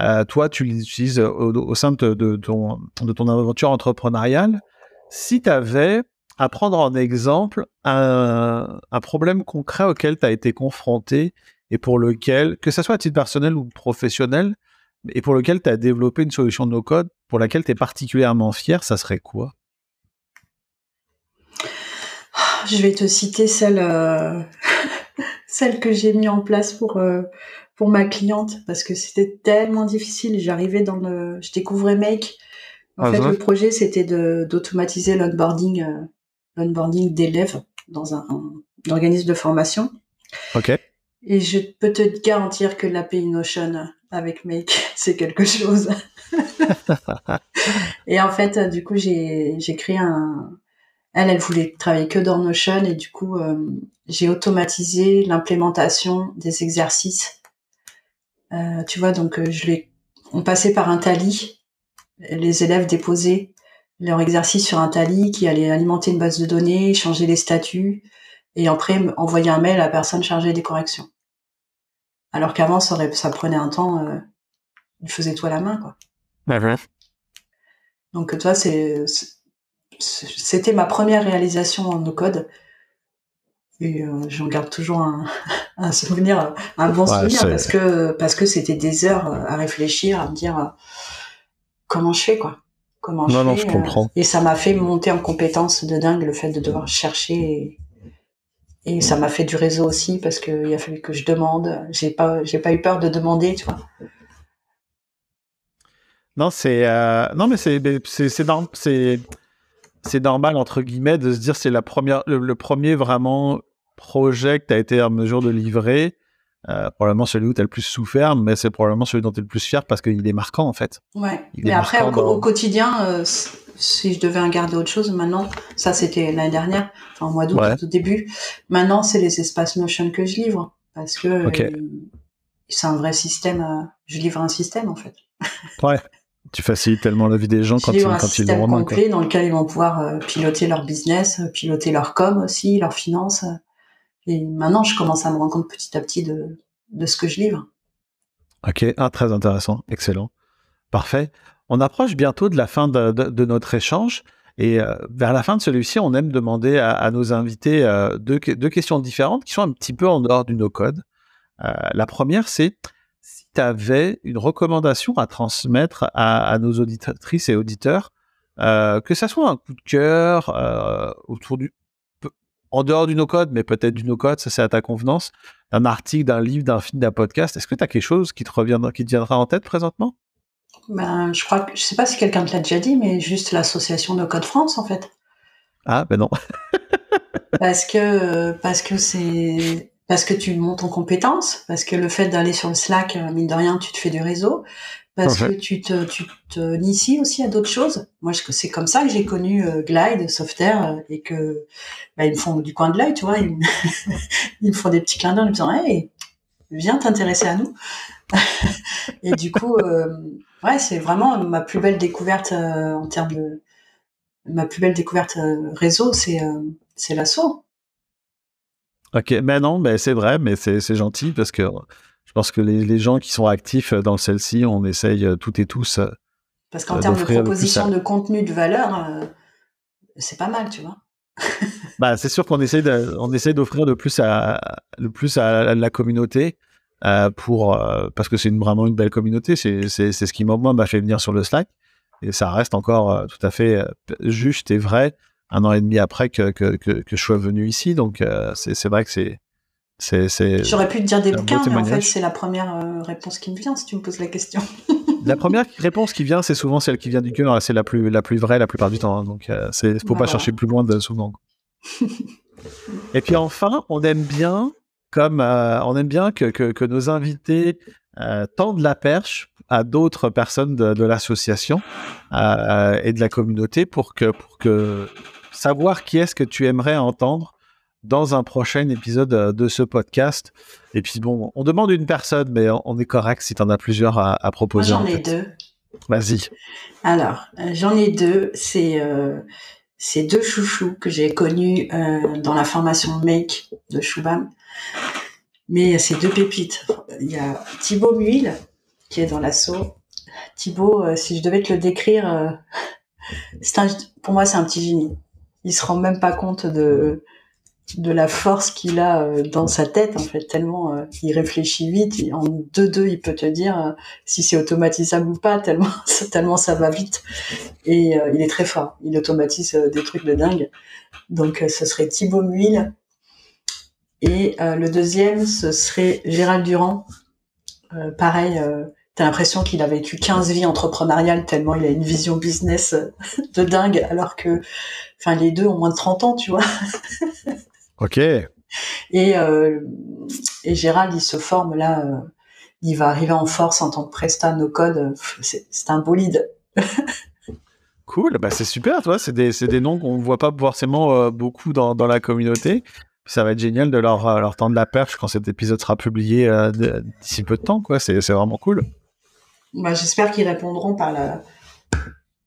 Euh, toi, tu les utilises au, au sein de, de ton, de ton aventure entrepreneuriale. Si tu avais à prendre en exemple un, un problème concret auquel tu as été confronté et pour lequel, que ce soit à titre personnel ou professionnel, et pour lequel tu as développé une solution de no code pour laquelle tu es particulièrement fier, ça serait quoi? Je vais te citer celle, euh, celle que j'ai mis en place pour euh, pour ma cliente parce que c'était tellement difficile. J'arrivais dans le, je découvrais Make. En Ah, fait, le projet c'était d'automatiser l'onboarding, euh, l'onboarding d'élèves dans un, un organisme de formation. Ok. Et je peux te garantir que l'API Notion avec Make, c'est quelque chose. et en fait, euh, du coup, j'ai j'ai créé un. Elle, elle voulait travailler que dans Notion et du coup, euh, j'ai automatisé l'implémentation des exercices. Euh, tu vois, donc je l'ai. On passait par un tally les élèves déposaient leur exercice sur un tally qui allait alimenter une base de données, changer les statuts et après envoyer un mail à la personne chargée des corrections. Alors qu'avant, ça, ça, prenait un temps, euh, il faisait tout à la main, quoi. Donc, toi, c'est, c'était ma première réalisation en no-code. Et euh, j'en garde toujours un, un, souvenir, un bon souvenir parce que parce que c'était des heures à réfléchir, à me dire euh, comment je fais quoi, comment non, je non, fais. je comprends. et ça m'a fait monter en compétence de dingue le fait de devoir chercher. Et, et ça m'a fait du réseau aussi parce qu'il a fallu que je demande. J'ai pas j'ai pas eu peur de demander, tu vois. Non, c'est euh, non mais c'est c'est c'est c'est normal entre guillemets de se dire c'est la première le, premier vraiment projet que tu as été en mesure de livrer euh, probablement celui où tu as le plus souffert mais c'est probablement celui dont tu es le plus fier parce qu'il est marquant en fait ouais mais après au, quotidien euh, si je devais regarder autre chose maintenant ça c'était l'année dernière enfin au mois d'août au début maintenant c'est les espaces Notion que je livre parce que euh, c'est un vrai système je livre un système en fait ouais tu facilites tellement la vie des gens quand, ils, quand ils le remontent. complet dans lequel ils vont pouvoir euh, piloter leur business, euh, piloter leur com aussi, leurs finances. Et maintenant, je commence à me rendre compte petit à petit de, de ce que je livre. Ok, ah, très intéressant, excellent. Parfait. On approche bientôt de la fin de, notre échange. Et euh, vers la fin de celui-ci, on aime demander à, nos invités deux, deux, questions différentes qui sont un petit peu en dehors du no-code. la première, c'est tu avais une recommandation à transmettre à, nos auditrices et auditeurs, euh, que ça soit un coup de cœur euh, en dehors du no-code, mais peut-être du no-code, ça c'est à ta convenance, d'un article, d'un livre, d'un film, d'un podcast. Est-ce que tu as quelque chose qui te reviendra, qui te viendra en tête présentement? Ben, je crois que je sais pas si quelqu'un te l'a déjà dit, mais juste l'association No Code France en fait. Ah ben non. parce que parce que c'est parce que tu montes en compétence, parce que le fait d'aller sur le Slack, euh, mine de rien, tu te fais du réseau, parce que tu te, tu te inities aussi à d'autres choses. Moi, c'est comme ça que j'ai connu euh, Glide, Softair, euh, et que bah, ils me font du coin de l'œil, tu vois. Ils, me font des petits clins d'œil en me disant, hey, viens t'intéresser à nous. et du coup, ouais, c'est vraiment ma plus belle découverte en termes de ma plus belle découverte réseau, c'est c'est l'assaut. Ok, mais non, mais c'est vrai, mais c'est gentil parce que je pense que les, les, gens qui sont actifs dans celle-ci, on essaye euh, toutes et tous. Euh, parce qu'en termes de proposition de contenu de valeur, euh, c'est pas mal, tu vois. bah, c'est sûr qu'on essaie essaie d'offrir de plus à le plus à, la communauté pour parce que c'est vraiment une belle communauté. C'est ce qui moi m'a fait venir sur le Slack et ça reste encore tout à fait juste et vrai un an et demi après que, que, que, je sois venu ici. Donc, euh, c'est vrai que c'est. J'aurais pu te dire des bouquins, mais en fait, c'est la première euh, réponse qui me vient si tu me poses la question. la première réponse qui vient, c'est souvent celle qui vient du cœur. C'est la plus, la plus vraie la plupart du temps. Hein. donc, euh, il faut pas chercher plus loin de souvent. et puis enfin, on aime bien, comme on aime bien que, que, que nos invités tendent la perche à d'autres personnes de, de l'association et de la communauté pour que, pour que savoir qui est-ce que tu aimerais entendre dans un prochain épisode euh, de ce podcast. Et puis bon, on demande une personne, mais on est correct si tu en as plusieurs à, proposer. J'en ai deux. Vas-y. Alors, euh, j'en ai deux. C'est euh, ces deux chouchous que j'ai connus dans la formation Make de Choubam. Mais c'est deux pépites. Il y a Thibaut Muil, qui est dans l'assaut. Thibaut, si je devais te le décrire, pour moi, c'est un petit génie. Il se rend même pas compte de de la force qu'il a euh, dans sa tête en fait tellement euh, il réfléchit vite. En deux deux il peut te dire euh, si c'est automatisable ou pas tellement tellement ça va vite. Et il est très fort. Il automatise des trucs de dingue. Donc ce serait Thibaut Muil et le deuxième ce serait Gérald Durand pareil T'as l'impression qu'il a vécu 15 vies entrepreneuriales tellement il a une vision business de dingue, alors que, enfin, les deux ont moins de 30 ans, tu vois. ok. Et, euh, et Gérald, il se forme là, euh, il va arriver en force en tant que presta no code. C'est un bolide. cool, bah c'est super, toi. C'est des, des, noms qu'on ne voit pas forcément euh, beaucoup dans, dans, la communauté. Ça va être génial de leur, leur tendre la perche quand cet épisode sera publié d'ici peu de temps, quoi. C'est vraiment cool. Bah, j'espère qu'ils répondront par la,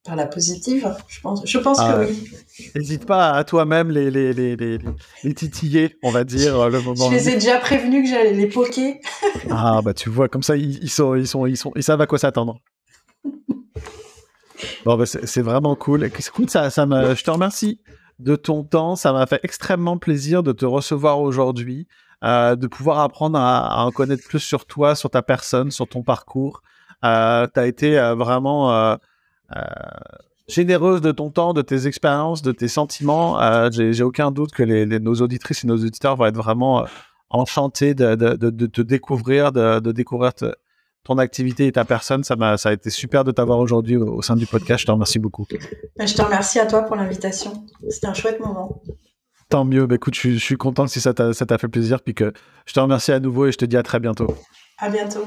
par la positive. Je pense, je pense Ah que ouais. oui. N'hésite pas à toi-même les, les, les, les, les titiller, on va dire, le moment. Je les ai déjà prévenus que j'allais les poker. Ah bah tu vois, comme ça ils, ils sont, ils sont, ils sont, ils savent à quoi s'attendre. Bon bah c'est c'est vraiment cool. Écoute, ça, ça me, je te remercie de ton temps. Ça m'a fait extrêmement plaisir de te recevoir aujourd'hui, euh, de pouvoir apprendre à, en connaître plus sur toi, sur ta personne, sur ton parcours. Euh, tu as été euh, vraiment euh, généreuse de ton temps, de tes expériences, de tes sentiments. J'ai aucun doute que nos auditrices et nos auditeurs vont être vraiment enchantés de, te découvrir, de, découvrir ton activité et ta personne. Ça, m'a, ça a été super de t'avoir aujourd'hui au, au sein du podcast. Je te remercie beaucoup. Ben, Je te remercie à toi pour l'invitation. C'était un chouette moment. Tant mieux. Bah, écoute, je, suis- je suis content si ça t'a, ça t'a fait plaisir. Puis que je te remercie à nouveau et je te dis à très bientôt. À bientôt.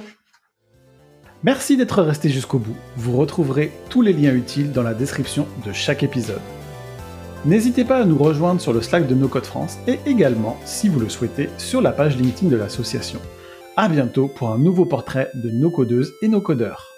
Merci d'être resté jusqu'au bout. Vous retrouverez tous les liens utiles dans la description de chaque épisode. N'hésitez pas à nous rejoindre sur le Slack de No Code France et également, si vous le souhaitez, sur la page LinkedIn de l'association. À bientôt pour un nouveau portrait de nos codeuses et nos codeurs.